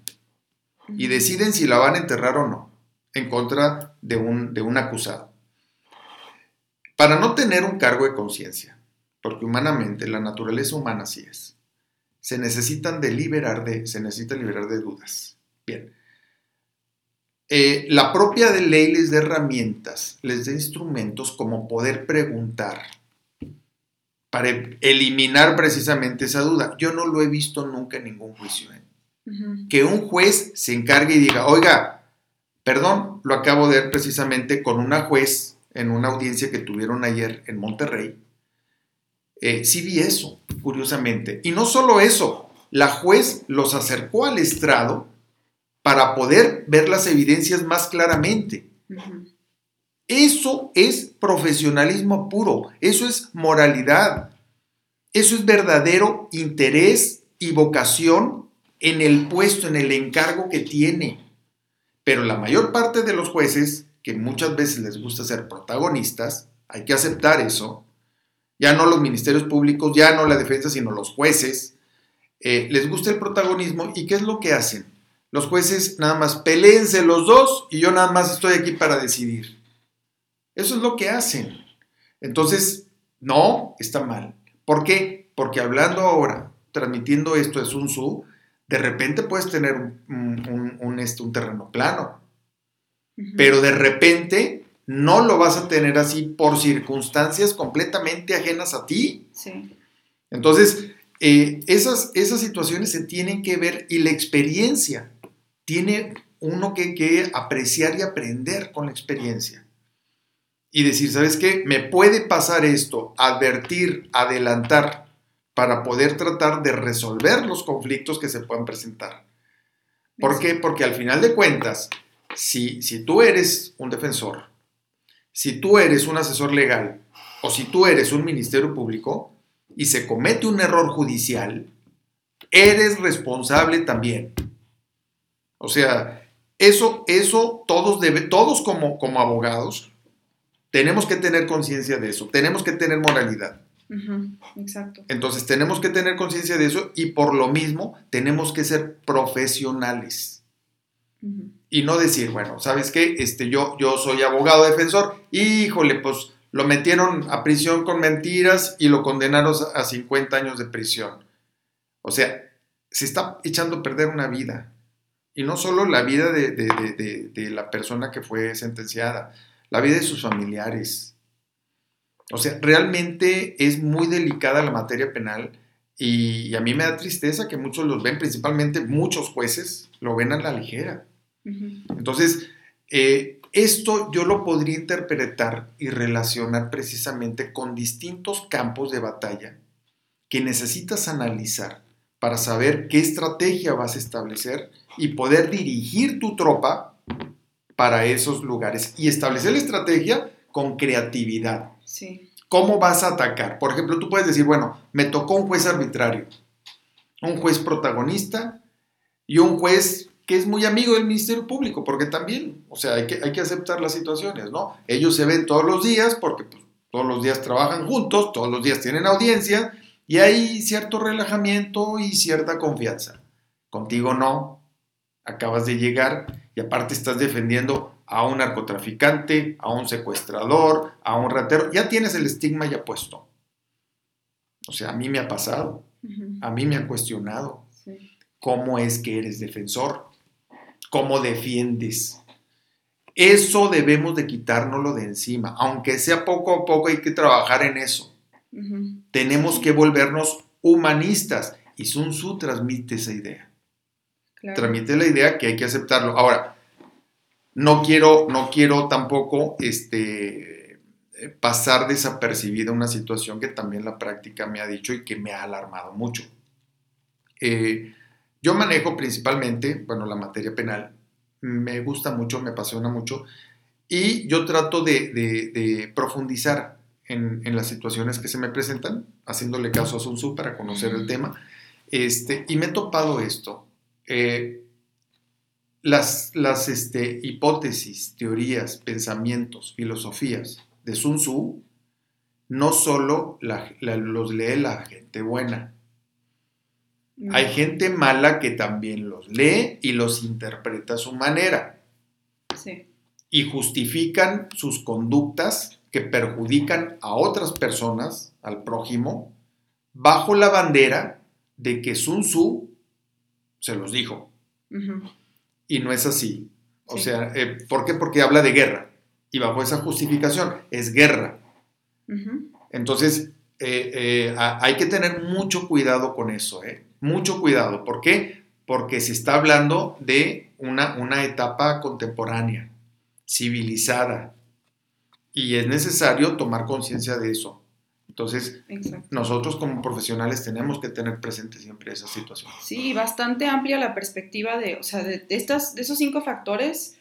y deciden si la van a enterrar o no en contra de un, de un acusado. Para no tener un cargo de conciencia, porque humanamente la naturaleza humana así es, se necesitan de liberar de, se necesita liberar de dudas. Bien. Eh, la propia de ley les da herramientas, les da instrumentos como poder preguntar, para eliminar precisamente esa duda. Yo no lo he visto nunca en ningún juicio. ¿eh? Que un juez se encargue y diga, oiga, perdón, lo acabo de ver precisamente con una juez en una audiencia que tuvieron ayer en Monterrey. Eh, sí vi eso, curiosamente. Y no solo eso, la juez los acercó al estrado para poder ver las evidencias más claramente. Eso es profesionalismo puro, eso es moralidad, eso es verdadero interés y vocación en el puesto, en el encargo que tiene. Pero la mayor parte de los jueces, que muchas veces les gusta ser protagonistas, hay que aceptar eso, ya no los ministerios públicos, ya no la defensa, sino los jueces, eh, les gusta el protagonismo y ¿qué es lo que hacen? Los jueces nada más peleense los dos y yo nada más estoy aquí para decidir. Eso es lo que hacen. Entonces, no, está mal. ¿Por qué? Porque hablando ahora, transmitiendo esto de Sun Tzu, de repente puedes tener un, este, un, terreno plano. Pero de repente no lo vas a tener así por circunstancias completamente ajenas a ti. Sí. Entonces, eh, esas, esas situaciones se tienen que ver y la experiencia tiene uno que, que apreciar y aprender con la experiencia y decir, ¿sabes qué? Me puede pasar esto, advertir, adelantar, para poder tratar de resolver los conflictos que se puedan presentar. ¿Por qué? Porque al final de cuentas, si, si tú eres un defensor, si tú eres un asesor legal o si tú eres un ministerio público y se comete un error judicial, eres responsable también. O sea, eso, eso todos, debe, todos como, como abogados tenemos que tener conciencia de eso, tenemos que tener moralidad. exacto. Entonces tenemos que tener conciencia de eso y por lo mismo tenemos que ser profesionales. Y no decir, bueno, ¿sabes qué? Este, yo, yo soy abogado defensor, híjole, pues lo metieron a prisión con mentiras y lo condenaron a 50 años de prisión. O sea, se está echando a perder una vida. Y no solo la vida de, de la persona que fue sentenciada, la vida de sus familiares. O sea, realmente es muy delicada la materia penal y, a mí me da tristeza que muchos los ven, principalmente muchos jueces, lo ven a la ligera. Entonces, eh, esto yo lo podría interpretar y relacionar precisamente con distintos campos de batalla que necesitas analizar para saber qué estrategia vas a establecer y poder dirigir tu tropa para esos lugares y establecer la estrategia con creatividad. Sí. ¿Cómo vas a atacar? Por ejemplo, tú puedes decir, bueno, me tocó un juez arbitrario, un juez protagonista y un juez que es muy amigo del Ministerio Público, porque también, o sea, hay que, hay que aceptar las situaciones, ¿no? Ellos se ven todos los días porque pues, todos los días trabajan juntos, todos los días tienen audiencia y hay cierto relajamiento y cierta confianza. Contigo no, acabas de llegar y aparte estás defendiendo a un narcotraficante, a un secuestrador, a un ratero, ya tienes el estigma ya puesto. O sea, a mí me ha pasado, a mí me ha cuestionado. Cómo es que eres defensor, cómo defiendes. Eso debemos de quitárnoslo de encima, aunque sea poco a poco hay que trabajar en eso. Tenemos que volvernos humanistas y Sun Tzu transmite esa idea. Transmite la idea que hay que aceptarlo. Ahora, no quiero, no quiero tampoco este, pasar desapercibida una situación que también la práctica me ha dicho y que me ha alarmado mucho. Eh, yo manejo principalmente, bueno, la materia penal. Me gusta mucho, me apasiona mucho. Y yo trato de, profundizar en, las situaciones que se me presentan, haciéndole caso a Sun Tzu para conocer el tema. Este, y me he topado esto. Eh, las, las este, hipótesis, teorías, pensamientos, filosofías de Sun Tzu no solo los lee la gente buena. Hay gente mala que también los lee y los interpreta a su manera. Y justifican sus conductas que perjudican a otras personas, al prójimo, bajo la bandera de que Sun Tzu se los dijo. Y no es así. O sea, eh, ¿por qué? Porque habla de guerra. Y bajo esa justificación es guerra. Entonces, eh, eh, hay que tener mucho cuidado con eso, Mucho cuidado. ¿Por qué? Porque se está hablando de una, una etapa contemporánea, civilizada. Y es necesario tomar conciencia de eso. Entonces, nosotros como profesionales tenemos que tener presente siempre esa situación. Sí, bastante amplia la perspectiva de, o sea, de, estas, de esos cinco factores.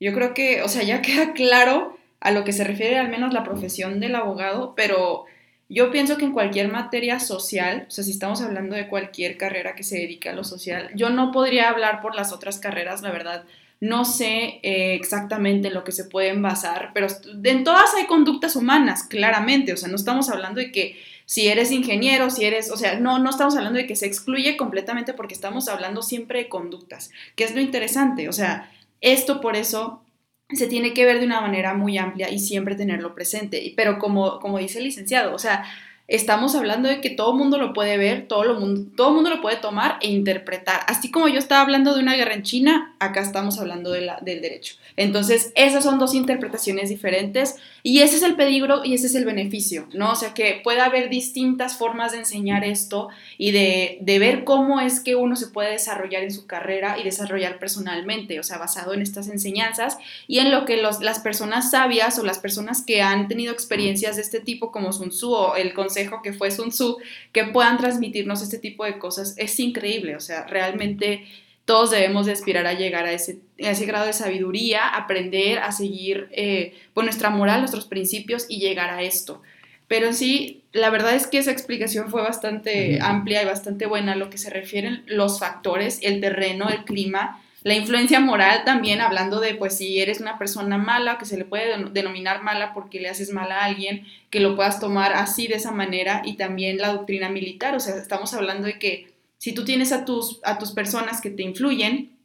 Yo creo que, o sea, ya queda claro a lo que se refiere al menos la profesión del abogado, pero yo pienso que en cualquier materia social, o sea, si estamos hablando de cualquier carrera que se dedique a lo social, yo no podría hablar por las otras carreras, la verdad. No sé eh, exactamente en lo que se pueden basar, pero en todas hay conductas humanas, claramente. O sea, no estamos hablando de que si eres ingeniero, si eres, o sea, no, no estamos hablando de que se excluye completamente porque estamos hablando siempre de conductas, que es lo interesante. O sea, esto por eso se tiene que ver de una manera muy amplia y siempre tenerlo presente. Pero como, como dice el licenciado, o sea, estamos hablando de que todo el mundo lo puede ver, todo el mundo, todo mundo lo puede tomar e interpretar. Así como yo estaba hablando de una guerra en China, acá estamos hablando de la, del derecho. Entonces, esas son dos interpretaciones diferentes y ese es el peligro y ese es el beneficio, ¿no? O sea, que puede haber distintas formas de enseñar esto y de, de ver cómo es que uno se puede desarrollar en su carrera y desarrollar personalmente, o sea, basado en estas enseñanzas y en lo que los, las personas sabias o las personas que han tenido experiencias de este tipo, como Sun Tzu o el concepto que fue Sun Tzu, que puedan transmitirnos este tipo de cosas, es increíble, o sea, realmente todos debemos de aspirar a llegar a ese, ese grado de sabiduría, aprender a seguir eh, pues, nuestra moral, nuestros principios y llegar a esto. Pero sí, la verdad es que esa explicación fue bastante amplia y bastante buena a lo que se refieren los factores, el terreno, el clima, la influencia moral también, hablando de, pues, si eres una persona mala, que se le puede denominar mala porque le haces mal a alguien, que lo puedas tomar así, de esa manera, y también la doctrina militar, o sea, estamos hablando de que si tú tienes a tus, a tus personas que te influyen,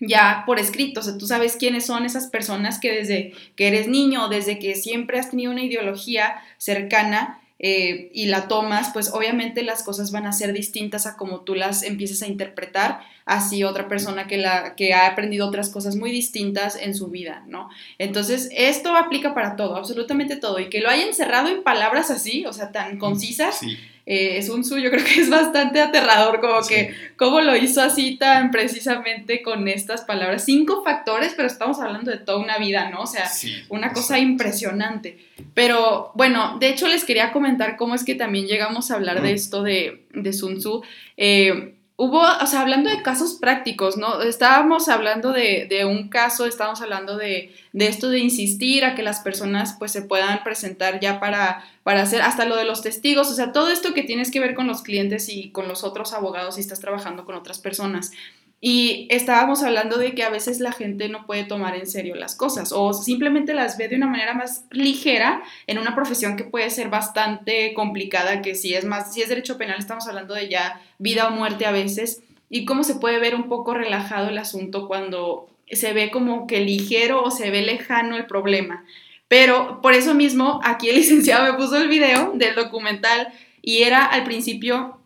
ya por escrito, o sea, tú sabes quiénes son esas personas que desde que eres niño, desde que siempre has tenido una ideología cercana, eh, y la tomas, pues obviamente las cosas van a ser distintas a como tú las empieces a interpretar, así otra persona que, la, que ha aprendido otras cosas muy distintas en su vida, ¿no? Entonces, esto aplica para todo, absolutamente todo, y que lo haya encerrado en palabras así, o sea, tan concisas. Sí eh, es un suyo, creo que es bastante aterrador, como que cómo lo hizo así tan precisamente con estas palabras. Cinco factores, pero estamos hablando de toda una vida, ¿no? O sea, una cosa impresionante. Pero bueno, de hecho les quería comentar cómo es que también llegamos a hablar de esto de, de Sun Tzu. Eh, hubo, o sea, hablando de casos prácticos, ¿no? Estábamos hablando de, un caso, estábamos hablando de, esto de insistir a que las personas pues se puedan presentar ya para, para hacer hasta lo de los testigos, o sea, todo esto que tienes que ver con los clientes y con los otros abogados si estás trabajando con otras personas. Y estábamos hablando de que a veces la gente no puede tomar en serio las cosas o simplemente las ve de una manera más ligera en una profesión que puede ser bastante complicada, que si es más, si es derecho penal estamos hablando de ya vida o muerte a veces y cómo se puede ver un poco relajado el asunto cuando se ve como que ligero o se ve lejano el problema. Pero por eso mismo aquí el licenciado me puso el video del documental y era al principio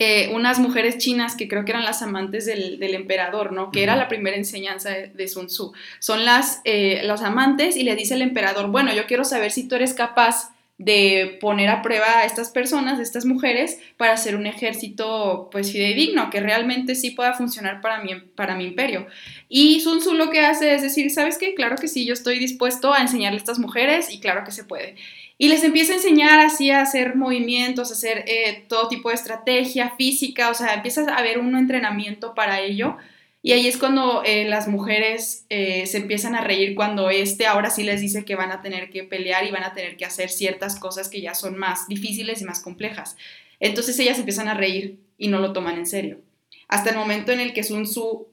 eh, unas mujeres chinas que creo que eran las amantes del, emperador, ¿no? Que era la primera enseñanza de, Sun Tzu. Son las eh, los amantes y le dice el emperador, bueno, yo quiero saber si tú eres capaz de poner a prueba a estas personas, a estas mujeres, para hacer un ejército pues fidedigno, que realmente sí pueda funcionar para mi, para mi imperio. Y Sun Tzu lo que hace es decir, ¿sabes qué? Claro que sí, yo estoy dispuesto a enseñarle a estas mujeres y claro que se puede. Y les empieza a enseñar así a hacer movimientos, a hacer eh, todo tipo de estrategia física, o sea, empieza a haber un entrenamiento para ello. Y ahí es cuando eh, las mujeres eh, se empiezan a reír cuando este ahora sí les dice que van a tener que pelear y van a tener que hacer ciertas cosas que ya son más difíciles y más complejas. Entonces ellas empiezan a reír y no lo toman en serio. Hasta el momento en el que Sun Tzu,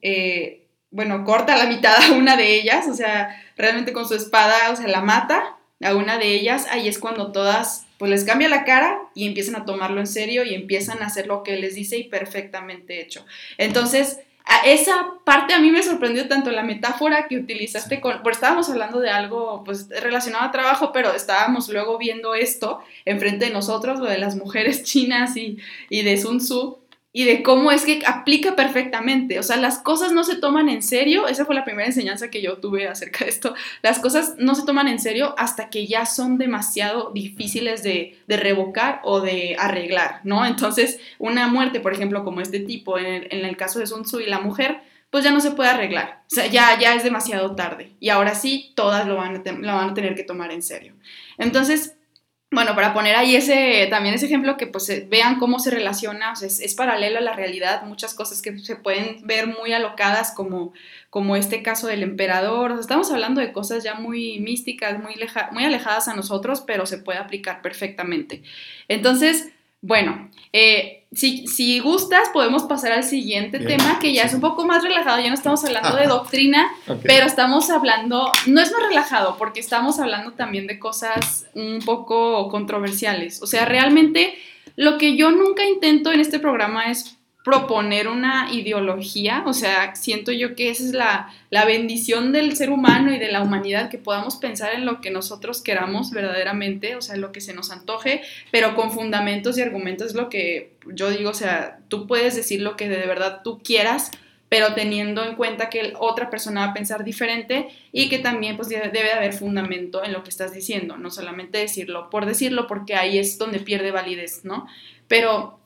bueno, corta la mitad a una de ellas, o sea, realmente con su espada, o sea, la mata a una de ellas, ahí es cuando todas, pues les cambia la cara y empiezan a tomarlo en serio y empiezan a hacer lo que les dice y perfectamente hecho. Entonces, a esa parte a mí me sorprendió tanto la metáfora que utilizaste con, porque estábamos hablando de algo pues relacionado a trabajo, pero estábamos luego viendo esto enfrente de nosotros, lo de las mujeres chinas y, y de Sun Tzu, y de cómo es que aplica perfectamente. O sea, las cosas no se toman en serio. Esa fue la primera enseñanza que yo tuve acerca de esto. Las cosas no se toman en serio hasta que ya son demasiado difíciles de, revocar o de arreglar, ¿no? Entonces, una muerte, por ejemplo, como este tipo, en el, caso de Sun Tzu y la mujer, pues ya no se puede arreglar. O sea, ya, ya es demasiado tarde. Y ahora sí, todas lo van, a lo van a tener que tomar en serio. Entonces, bueno, para poner ahí ese, también ese ejemplo que pues vean cómo se relaciona, es, es, paralelo a la realidad, muchas cosas que se pueden ver muy alocadas como, como este caso del emperador, estamos hablando de cosas ya muy místicas, muy, muy alejadas a nosotros, pero se puede aplicar perfectamente. Entonces, bueno, eh, si, si, gustas, podemos pasar al siguiente tema, que ya es un poco más relajado, ya no estamos hablando de doctrina, pero estamos hablando, no es más relajado, porque estamos hablando también de cosas un poco controversiales. O sea, realmente lo que yo nunca intento en este programa es proponer una ideología, o sea, siento yo que esa es la, bendición del ser humano y de la humanidad, que podamos pensar en lo que nosotros queramos verdaderamente, o sea, lo que se nos antoje, pero con fundamentos y argumentos es lo que yo digo, o sea, tú puedes decir lo que de verdad tú quieras, pero teniendo en cuenta que otra persona va a pensar diferente y que también pues debe de haber fundamento en lo que estás diciendo, no solamente decirlo por decirlo, porque ahí es donde pierde validez, ¿no? Pero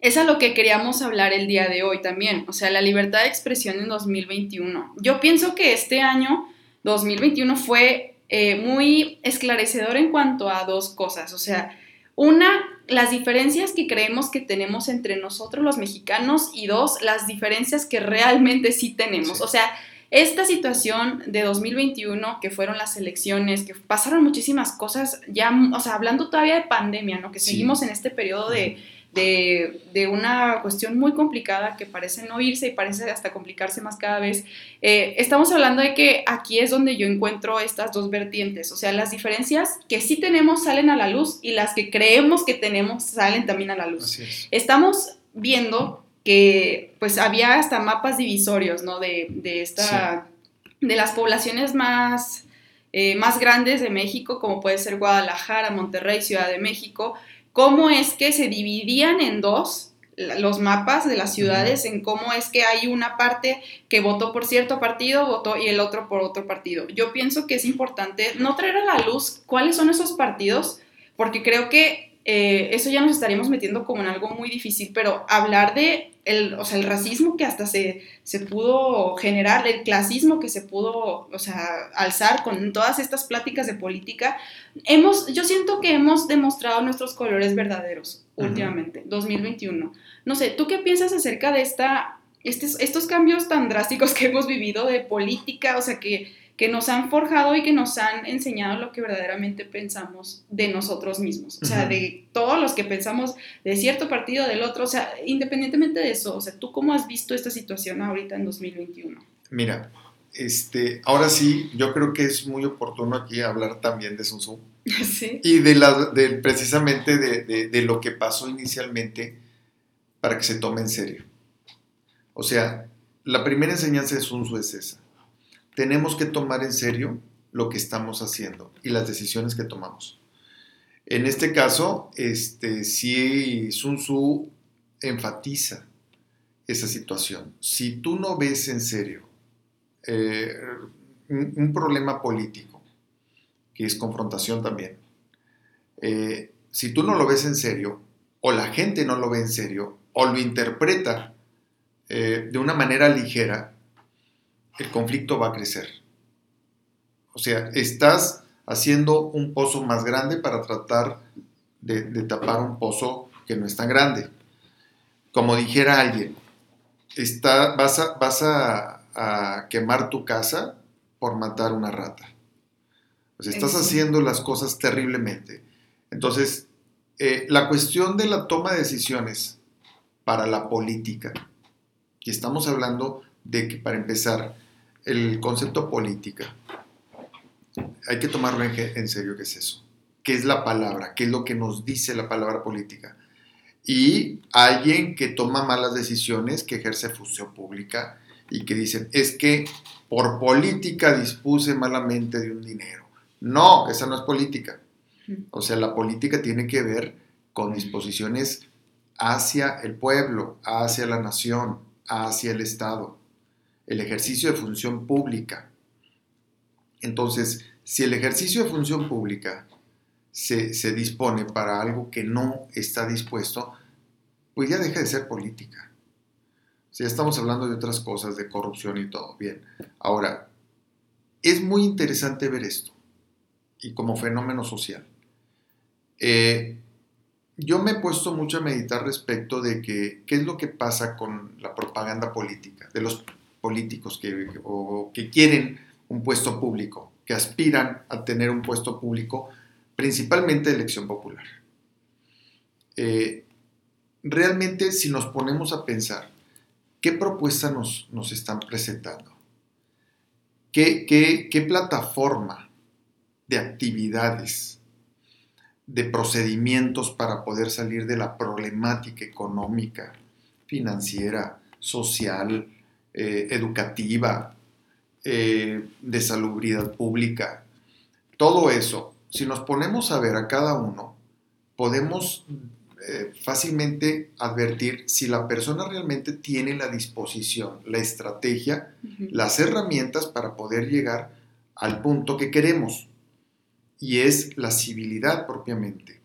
es a lo que queríamos hablar el día de hoy también, o sea, la libertad de expresión en 2021. Yo pienso que este año, 2021, fue eh, muy esclarecedor en cuanto a dos cosas, o sea, una, las diferencias que creemos que tenemos entre nosotros los mexicanos y dos, las diferencias que realmente sí tenemos, o sea, esta situación de 2021, que fueron las elecciones, que pasaron muchísimas cosas, ya, o sea, hablando todavía de pandemia, ¿no? Que seguimos en este periodo de de, una cuestión muy complicada que parece no irse y parece hasta complicarse más cada vez. Eh, estamos hablando de que aquí es donde yo encuentro estas dos vertientes, o sea, las diferencias que sí tenemos salen a la luz y las que creemos que tenemos salen también a la luz. Estamos viendo que pues había hasta mapas divisorios, ¿no? De, esta, de las poblaciones más, eh, más grandes de México, como puede ser Guadalajara, Monterrey, Ciudad de México, cómo es que se dividían en dos los mapas de las ciudades, en cómo es que hay una parte que votó por cierto partido, votó y el otro por otro partido. Yo pienso que es importante no traer a la luz cuáles son esos partidos, porque creo que eh, eso ya nos estaríamos metiendo como en algo muy difícil, pero hablar de el, o sea, el racismo que hasta se, se pudo generar, el clasismo que se pudo, o sea, alzar con todas estas pláticas de política, hemos, yo siento que hemos demostrado nuestros colores verdaderos últimamente, 2021. No sé, ¿tú qué piensas acerca de esta, estos, estos cambios tan drásticos que hemos vivido de política? O sea, que que nos han forjado y que nos han enseñado lo que verdaderamente pensamos de nosotros mismos. O sea, de todos los que pensamos de cierto partido, del otro, o sea, independientemente de eso, o sea, ¿tú cómo has visto esta situación ahorita en 2021? Mira, este, ahora sí, yo creo que es muy oportuno aquí hablar también de Sun Tzu. ¿Sí? Y de, la, de precisamente de, de, de lo que pasó inicialmente para que se tome en serio. O sea, la primera enseñanza de Sun Tzu es esa tenemos que tomar en serio lo que estamos haciendo y las decisiones que tomamos. En este caso, este, sí Sun Tzu enfatiza esa situación. Si tú no ves en serio eh, un, problema político, que es confrontación también, eh, si tú no lo ves en serio, o la gente no lo ve en serio, o lo interpreta eh, de una manera ligera, el conflicto va a crecer. O sea, estás haciendo un pozo más grande para tratar de, tapar un pozo que no es tan grande. Como dijera alguien, está, vas, a, vas a, quemar tu casa por matar una rata. O sea, estás haciendo las cosas terriblemente. Entonces, eh, la cuestión de la toma de decisiones para la política, y estamos hablando de que, para empezar, el concepto política, hay que tomarlo en, serio qué es eso. ¿Qué es la palabra? ¿Qué es lo que nos dice la palabra política? Y alguien que toma malas decisiones, que ejerce función pública y que dicen, es que por política dispuse malamente de un dinero. No, esa no es política. O sea, la política tiene que ver con disposiciones hacia el pueblo, hacia la nación, hacia el Estado el ejercicio de función pública. Entonces, si el ejercicio de función pública se, dispone para algo que no está dispuesto, pues ya deja de ser política. Si ya estamos hablando de otras cosas, de corrupción y todo. Bien, ahora, es muy interesante ver esto y como fenómeno social. Eh, yo me he puesto mucho a meditar respecto de que, qué es lo que pasa con la propaganda política, de los políticos que, quieren un puesto público, que aspiran a tener un puesto público, principalmente de elección popular. Eh, realmente, si nos ponemos a pensar, ¿qué propuesta nos, nos están presentando? ¿Qué, qué, qué plataforma de actividades de procedimientos para poder salir de la problemática económica, financiera, social, eh, educativa, eh, de salubridad pública. Todo eso, si nos ponemos a ver a cada uno, podemos eh, fácilmente advertir si la persona realmente tiene la disposición, la estrategia, las herramientas para poder llegar al punto que queremos y es la civilidad propiamente.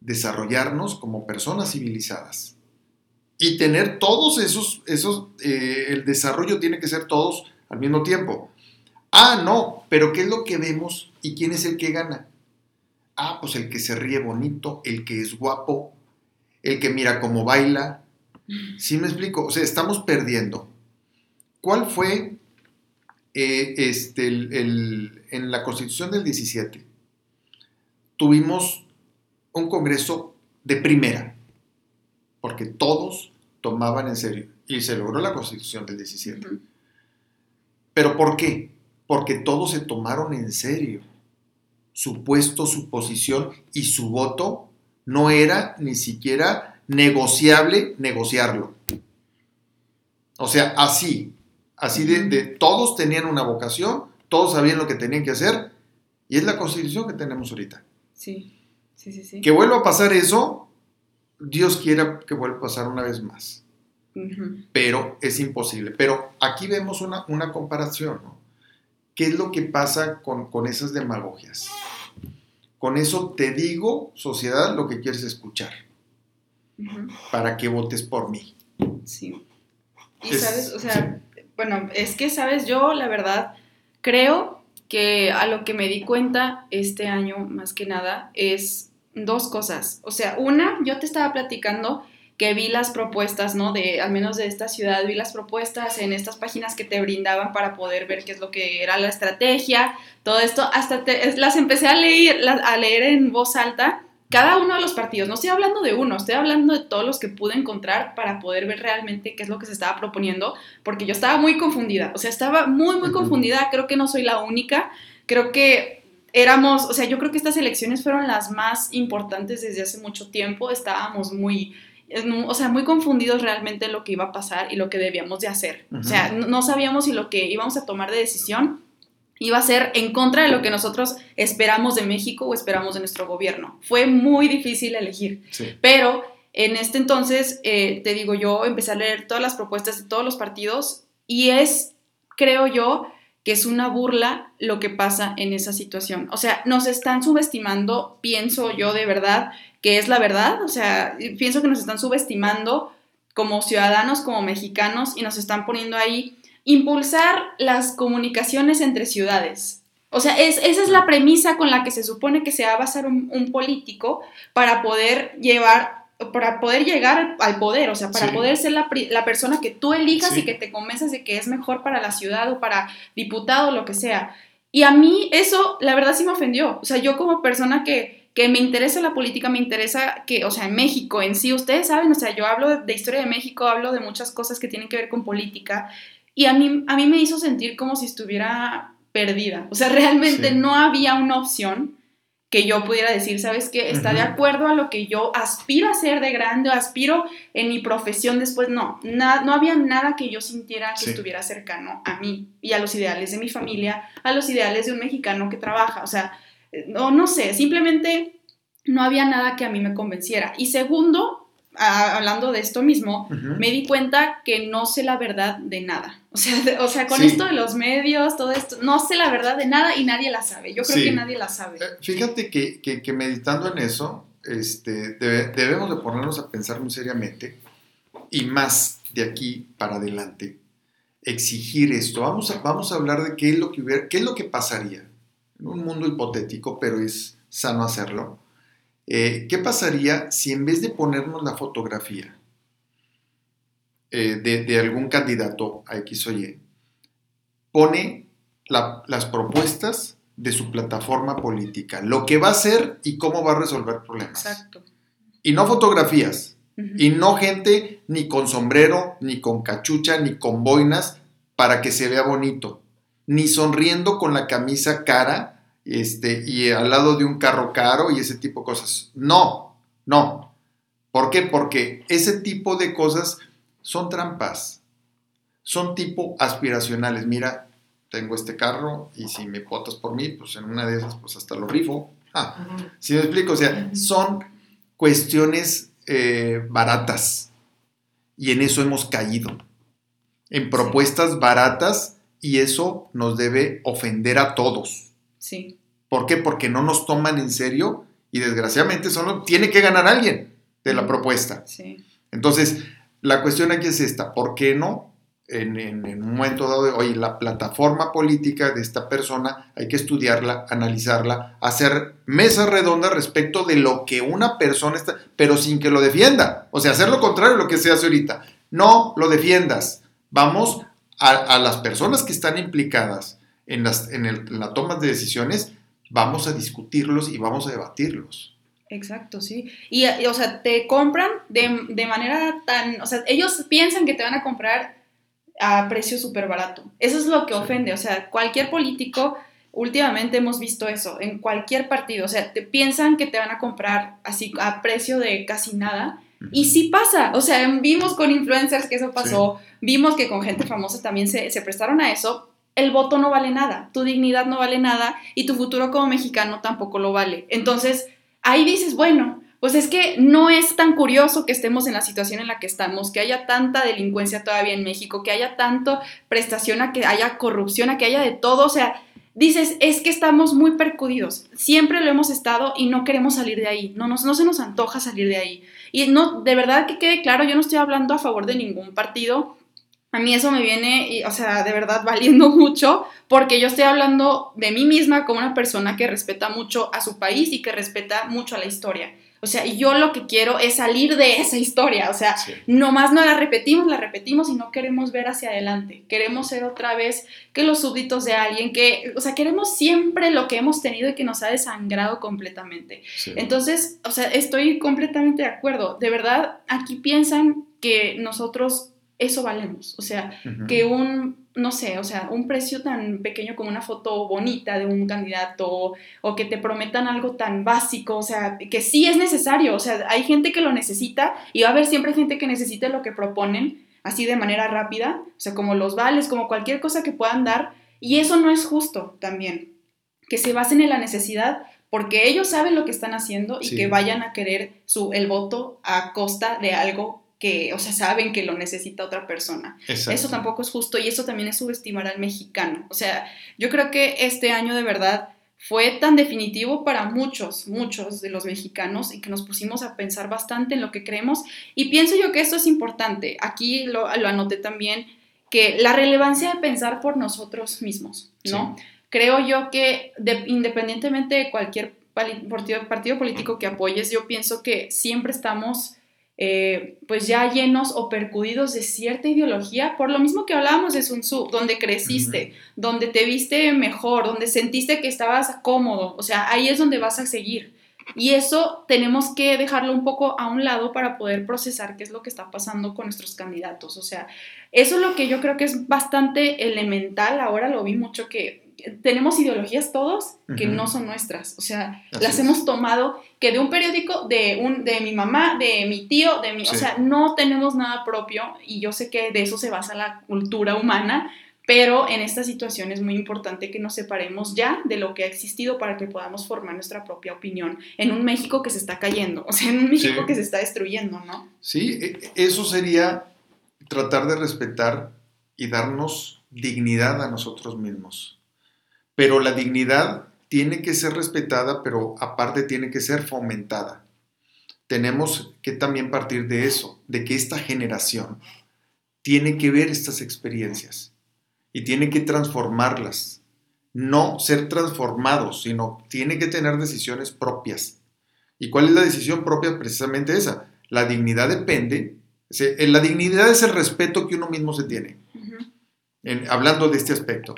Desarrollarnos como personas civilizadas. Y tener todos esos, esos eh, el desarrollo tiene que ser todos al mismo tiempo. Ah, no, pero ¿qué es lo que vemos y quién es el que gana? Ah, pues el que se ríe bonito, el que es guapo, el que mira cómo baila. ¿Sí me explico? O sea, estamos perdiendo. ¿Cuál fue eh, este, en la constitución del 17? tuvimos un congreso de primera, porque todos tomaban en serio, y se logró la constitución del 17. ¿Pero por qué? Porque todos se tomaron en serio su puesto, su posición y su voto no era ni siquiera negociable negociarlo. O sea, así, así de, de, todos tenían una vocación, todos sabían lo que tenían que hacer, y es la constitución que tenemos ahorita. Sí, sí, sí, sí. Que vuelva a pasar eso, Dios quiera que vuelva a pasar una vez más. Pero es imposible. Pero aquí vemos una, una comparación, ¿no? ¿Qué es lo que pasa con, con esas demagogias? Con eso te digo, sociedad, lo que quieres escuchar. Para que votes por mí. Sí. Y sabes, o sea, bueno, es que, sabes, yo la verdad creo que a lo que me di cuenta este año más que nada es dos cosas. O sea, una, yo te estaba platicando que vi las propuestas, ¿no? De, al menos de esta ciudad, vi las propuestas en estas páginas que te brindaban para poder ver qué es lo que era la estrategia, todo esto, hasta las empecé a leer, a leer en voz alta cada uno de los partidos. No estoy hablando de uno, estoy hablando de todos los que pude encontrar para poder ver realmente qué es lo que se estaba proponiendo, porque yo estaba muy confundida, o sea, estaba muy, muy confundida, creo que no soy la única, creo que éramos, o sea, yo creo que estas elecciones fueron las más importantes desde hace mucho tiempo, estábamos muy o sea, muy confundidos realmente lo que iba a pasar y lo que debíamos de hacer. O sea, no sabíamos si lo que íbamos a tomar de decisión iba a ser en contra de lo que nosotros esperamos de México o esperamos de nuestro gobierno. Fue muy difícil elegir, pero en este entonces, eh, te digo, yo empecé a leer todas las propuestas de todos los partidos y es, creo yo, que es una burla lo que pasa en esa situación. O sea, nos están subestimando, pienso yo de verdad, que es la verdad, o sea, pienso que nos están subestimando como ciudadanos, como mexicanos, y nos están poniendo ahí impulsar las comunicaciones entre ciudades. O sea, es, esa es la premisa con la que se supone que se va a basar un, político para poder llevar, para poder llegar al poder, o sea, para poder ser la, persona que tú elijas y que te convenzas de que es mejor para la ciudad o para diputado o lo que sea. Y a mí eso, la verdad, sí me ofendió. O sea, yo como persona que, que me interesa la política, me interesa que, o sea, en México en sí, ustedes saben, o sea, yo hablo de historia de México, hablo de muchas cosas que tienen que ver con política y a mí, a mí me hizo sentir como si estuviera perdida. O sea, realmente no había una opción que yo pudiera decir, ¿sabes qué? Está de acuerdo a lo que yo aspiro a ser de grande, o aspiro en mi profesión después. No, no había nada que yo sintiera que estuviera cercano a mí y a los ideales de mi familia, a los ideales de un mexicano que trabaja. O sea, no, no sé, simplemente no había nada que a mí me convenciera. Y segundo, hablando de esto mismo, me di cuenta que no sé la verdad de nada. O sea, o sea con esto de los medios, todo esto, no sé la verdad de nada y nadie la sabe. Yo creo que nadie la sabe. Eh, fíjate que, que, meditando en eso, este, debemos de ponernos a pensar muy seriamente y más de aquí para adelante, exigir esto. Vamos a, vamos a hablar de qué es lo que hubiera, qué es lo que pasaría en un mundo hipotético, pero es sano hacerlo Eh, ¿Qué pasaría si en vez de ponernos la fotografía eh, de, algún candidato a X o Y, pone las propuestas de su plataforma política, lo que va a hacer y cómo va a resolver problemas? Exacto. Y no fotografías. Y no gente ni con sombrero, ni con cachucha, ni con boinas para que se vea bonito. Ni sonriendo con la camisa cara este, y al lado de un carro caro y ese tipo de cosas. No, no. ¿Por qué? Porque ese tipo de cosas son trampas. Son tipo aspiracionales. Mira, tengo este carro y si me votas por mí, pues en una de esas, pues hasta lo rifo. Ah, ¿sí me explico? O sea, son cuestiones eh, baratas. Y en eso hemos caído. En propuestas baratas y eso nos debe ofender a todos. Sí. ¿Por qué? Porque no nos toman en serio y desgraciadamente solo tiene que ganar alguien de la propuesta. Sí. Entonces, la cuestión aquí es esta, ¿por qué no en, un momento dado de, oye, la plataforma política de esta persona hay que estudiarla, analizarla, hacer mesas redondas respecto de lo que una persona está, pero sin que lo defienda. O sea, hacer lo contrario de lo que se hace ahorita. No lo defiendas. Vamos a, las personas que están implicadas en, las, en, la toma de decisiones, vamos a discutirlos y vamos a debatirlos. Exacto, sí. Y, o sea, te compran de, de, manera tan, o sea, ellos piensan que te van a comprar a precio súper barato. Eso es lo que ofende, o sea, cualquier político, últimamente hemos visto eso, en cualquier partido, o sea, te piensan que te van a comprar así a precio de casi nada. Y sí pasa, o sea, vimos con influencers que eso pasó, vimos que con gente famosa también se, se prestaron a eso, el voto no vale nada, tu dignidad no vale nada y tu futuro como mexicano tampoco lo vale. Entonces, ahí dices, bueno, pues es que no es tan curioso que estemos en la situación en la que estamos, que haya tanta delincuencia todavía en México, que haya tanto prestación, a que haya corrupción, a que haya de todo, o sea, dices, es que estamos muy percudidos, siempre lo hemos estado y no queremos salir de ahí, no, no, no se nos antoja salir de ahí. Y no, de verdad que quede claro, yo no estoy hablando a favor de ningún partido, a mí eso me viene, o sea, de verdad valiendo mucho, porque yo estoy hablando de mí misma como una persona que respeta mucho a su país y que respeta mucho a la historia. O sea, yo lo que quiero es salir de esa historia. O sea, nomás no la repetimos, la repetimos y no queremos ver hacia adelante. Queremos ser otra vez que los súbditos de alguien, que, o sea, queremos siempre lo que hemos tenido y que nos ha desangrado completamente. Entonces, o sea, estoy completamente de acuerdo. De verdad, aquí piensan que nosotros eso valemos. O sea, que un no sé, o sea, un precio tan pequeño como una foto bonita de un candidato o que te prometan algo tan básico, o sea, que sí es necesario, o sea, hay gente que lo necesita y va a haber siempre gente que necesite lo que proponen así de manera rápida, o sea, como los vales, como cualquier cosa que puedan dar, y eso no es justo también, que se basen en la necesidad porque ellos saben lo que están haciendo y que vayan a querer su, el voto a costa de algo que, o sea, saben que lo necesita otra persona. Eso tampoco es justo y eso también es subestimar al mexicano. O sea, yo creo que este año de verdad fue tan definitivo para muchos, muchos de los mexicanos y que nos pusimos a pensar bastante en lo que creemos. Y pienso yo que esto es importante. Aquí lo, lo anoté también, que la relevancia de pensar por nosotros mismos, ¿no? Creo yo que independientemente de cualquier partido, partido político que apoyes, yo pienso que siempre estamos eh, pues ya llenos o percudidos de cierta ideología, por lo mismo que hablábamos de Sun Tzu, donde creciste, donde te viste mejor, donde sentiste que estabas cómodo, o sea, ahí es donde vas a seguir. Y eso tenemos que dejarlo un poco a un lado para poder procesar qué es lo que está pasando con nuestros candidatos. O sea, eso es lo que yo creo que es bastante elemental. Ahora lo vi mucho que tenemos ideologías todos que no son nuestras. O sea, las hemos tomado que de un periódico, de, un, de mi mamá, de mi tío, de mi... O sea, no tenemos nada propio y yo sé que de eso se basa la cultura humana, pero en esta situación es muy importante que nos separemos ya de lo que ha existido para que podamos formar nuestra propia opinión en un México que se está cayendo, o sea, en un México que se está destruyendo, ¿no? Sí, e, eso sería tratar de respetar y darnos dignidad a nosotros mismos pero la dignidad tiene que ser respetada, pero aparte tiene que ser fomentada. Tenemos que también partir de eso, de que esta generación tiene que ver estas experiencias y tiene que transformarlas. No ser transformados, sino tiene que tener decisiones propias. ¿Y cuál es la decisión propia? Precisamente esa. La dignidad depende, la dignidad es el respeto que uno mismo se tiene, hablando de este aspecto.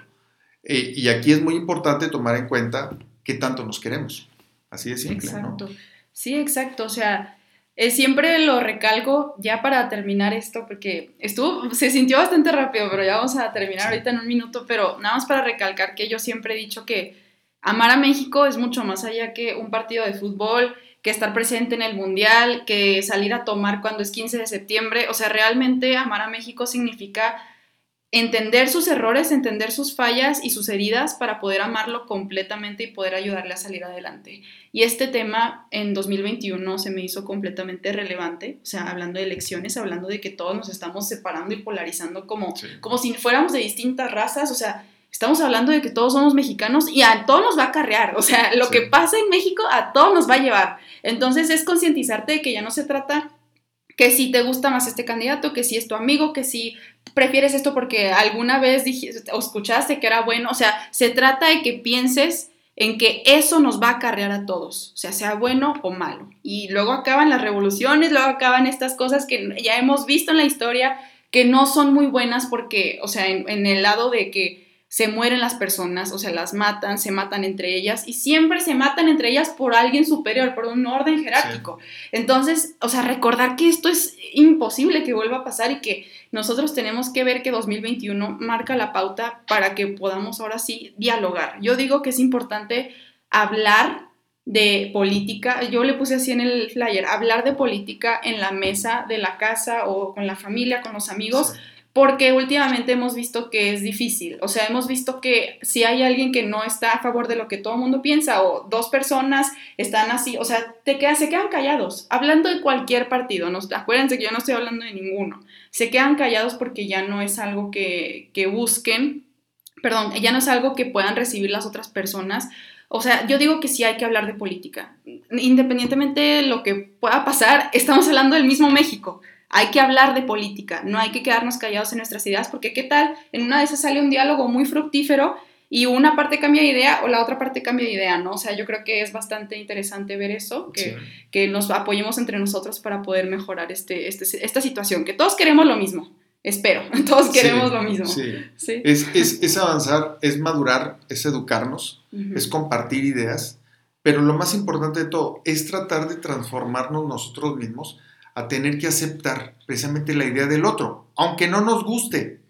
Eh, y aquí es muy importante tomar en cuenta qué tanto nos queremos. Así de simple. Exacto. Sí, exacto. O sea, eh, siempre lo recalco ya para terminar esto, porque estuvo, se sintió bastante rápido, pero ya vamos a terminar ahorita en un minuto, pero nada más para recalcar que yo siempre he dicho que amar a México es mucho más allá que un partido de fútbol, que estar presente en el Mundial, que salir a tomar cuando es 15 de septiembre. O sea, realmente amar a México significa entender sus errores, entender sus fallas y sus heridas para poder amarlo completamente y poder ayudarle a salir adelante. Y este tema en 2021 se me hizo completamente relevante, o sea, hablando de elecciones, hablando de que todos nos estamos separando y polarizando como, como si fuéramos de distintas razas, o sea, estamos hablando de que todos somos mexicanos y a todos nos va a acarrear, o sea, lo que pasa en México a todos nos va a llevar. Entonces es concientizarte de que ya no se trata que si te gusta más este candidato, que si es tu amigo, que si prefieres esto porque alguna vez dijiste, o escuchaste que era bueno, o sea, se trata de que pienses en que eso nos va a acarrear a todos, o sea, sea bueno o malo. Y luego acaban las revoluciones, luego acaban estas cosas que ya hemos visto en la historia que no son muy buenas porque, o sea, en el lado de que se mueren las personas, o sea, las matan, se matan entre ellas y siempre se matan entre ellas por alguien superior, por un orden jerárquico. Entonces, o sea, recordar que esto es imposible que vuelva a pasar y que nosotros tenemos que ver que 2021 marca la pauta para que podamos ahora sí dialogar. Yo digo que es importante hablar de política, yo le puse así en el flyer, hablar de política en la mesa de la casa o con la familia, con los amigos porque últimamente hemos visto que es difícil. O sea, hemos visto que si hay alguien que no está a favor de lo que todo el mundo piensa o dos personas están así, o sea, se quedan callados. Hablando de cualquier partido, no, acuérdense que yo no estoy hablando de ninguno. Se quedan callados porque ya no es algo que, que busquen, perdón, ya no es algo que puedan recibir las otras personas. O sea, yo digo que sí hay que hablar de política. Independientemente de lo que pueda pasar, estamos hablando del mismo México hay que hablar de política, no hay que quedarnos callados en nuestras ideas, porque qué tal, en una de esas sale un diálogo muy fructífero y una parte cambia de idea o la otra parte cambia de idea, ¿no? O sea, yo creo que es bastante interesante ver eso, que, que nos apoyemos entre nosotros para poder mejorar este, este, esta situación, que todos queremos lo mismo. Espero, todos queremos lo mismo. Sí. ¿Sí? Es, es, es, avanzar, es madurar, es educarnos, es compartir ideas, pero lo más importante de todo es tratar de transformarnos nosotros mismos a tener que aceptar precisamente la idea del otro, aunque no nos guste.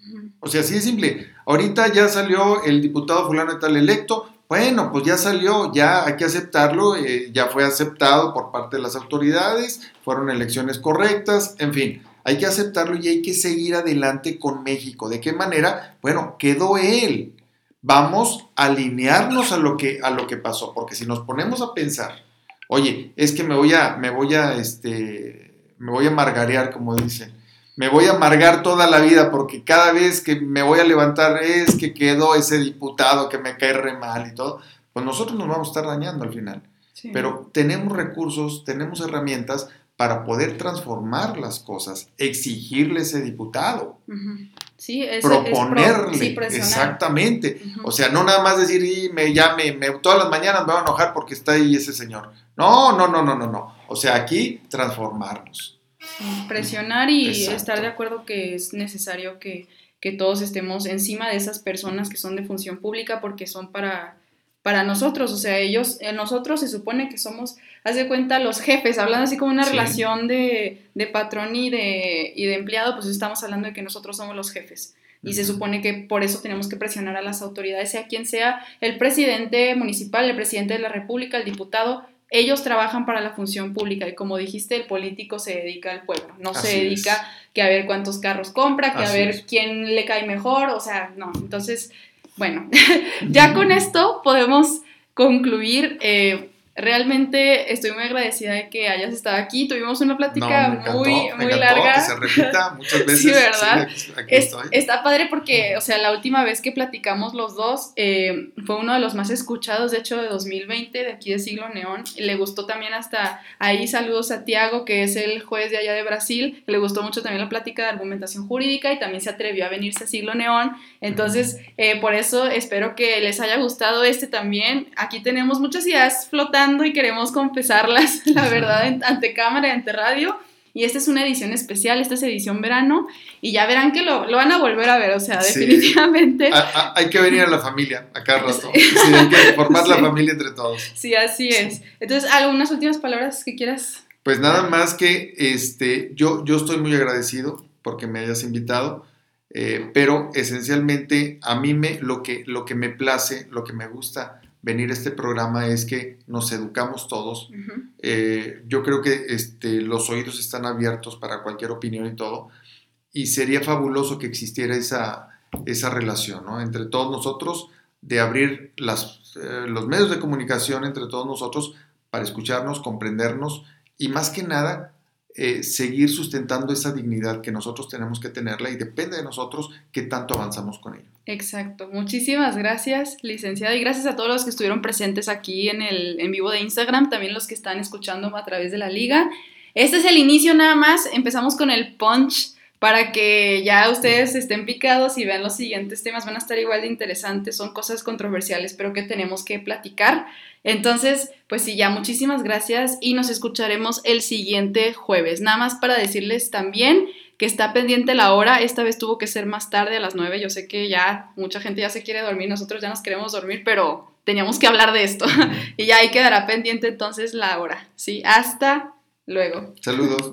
O sea, así es simple. Ahorita ya salió el diputado fulano de tal electo, bueno, pues ya salió, ya hay que aceptarlo, eh, ya fue aceptado por parte de las autoridades, fueron elecciones correctas, en fin, hay que aceptarlo y hay que seguir adelante con México. ¿De qué manera? Bueno, quedó él. Vamos a alinearnos a lo que, a lo que pasó, porque si nos ponemos a pensar, oye, es que me voy a, me voy a, este, me voy a margarear, como dicen. Me voy a amargar toda la vida porque cada vez que me voy a levantar es que quedó ese diputado que me cae re mal y todo. Pues nosotros nos vamos a estar dañando al final. Pero tenemos recursos, tenemos herramientas para poder transformar las cosas, exigirle a ese diputado. Sí, es, proponerle, exactamente. O sea, no nada más decir, y me llame, me, todas las mañanas me voy a enojar porque está ahí ese señor. No, no, no, no, no, no. O sea, aquí transformarnos. Presionar y estar de acuerdo que es necesario que, todos estemos encima de esas personas que son de función pública porque son para, para nosotros. O sea, ellos, eh, nosotros se supone que somos, haz de cuenta, los jefes, hablando así como una relación de, patrón y de, y de empleado, pues estamos hablando de que nosotros somos los jefes. Y se supone que por eso tenemos que presionar a las autoridades, sea quien sea el presidente municipal, el presidente de la República, el diputado, ellos trabajan para la función pública y como dijiste, el político se dedica al pueblo, no se dedica que a ver cuántos carros compra, que a ver quién le cae mejor, o sea, no. Entonces, bueno, ya con esto podemos concluir. Eh, Realmente estoy muy agradecida de que hayas estado aquí. Tuvimos una plática muy, muy larga. Que se repita muchas veces. Sí, ¿verdad? está padre porque, o sea, la última vez que platicamos los dos eh, fue uno de los más escuchados, de hecho, de 2020, de aquí de Siglo Neón. Le gustó también hasta ahí. Saludos a Tiago, que es el juez de allá de Brasil. Le gustó mucho también la plática de argumentación jurídica y también se atrevió a venirse a Siglo Neón. Entonces, eh, por eso espero que les haya gustado este también. Aquí tenemos muchas ideas flotantes y queremos confesarlas, la verdad, ante cámara y ante radio. Y esta es una edición especial, esta es edición verano, y ya verán que lo, lo van a volver a ver, o sea, definitivamente. hay que venir a la familia a cada rato. Sí. hay que formar la familia entre todos. Sí, así es. Entonces, ¿algunas últimas palabras que quieras? Pues nada más que este, yo, yo estoy muy agradecido porque me hayas invitado, eh, pero esencialmente a mí me, lo, que, lo que me place, lo que me gusta venir a este programa es que nos educamos todos. Eh, yo creo que este, los oídos están abiertos para cualquier opinión y todo, y sería fabuloso que existiera esa, esa relación ¿no? entre todos nosotros, de abrir las, eh, los medios de comunicación entre todos nosotros para escucharnos, comprendernos y más que nada eh, seguir sustentando esa dignidad que nosotros tenemos que tenerla y depende de nosotros qué tanto avanzamos con ello. Exacto. Muchísimas gracias, licenciada, y gracias a todos los que estuvieron presentes aquí en el en vivo de Instagram, también los que están escuchando a través de la liga. Este es el inicio nada más, empezamos con el punch para que ya ustedes estén picados y vean los siguientes temas, van a estar igual de interesantes, son cosas controversiales, pero que tenemos que platicar. Entonces, pues sí, ya muchísimas gracias y nos escucharemos el siguiente jueves. Nada más para decirles también que está pendiente la hora, esta vez tuvo que ser más tarde a las 9, yo sé que ya mucha gente ya se quiere dormir, nosotros ya nos queremos dormir, pero teníamos que hablar de esto y ya ahí quedará pendiente entonces la hora. Sí, hasta luego. Saludos.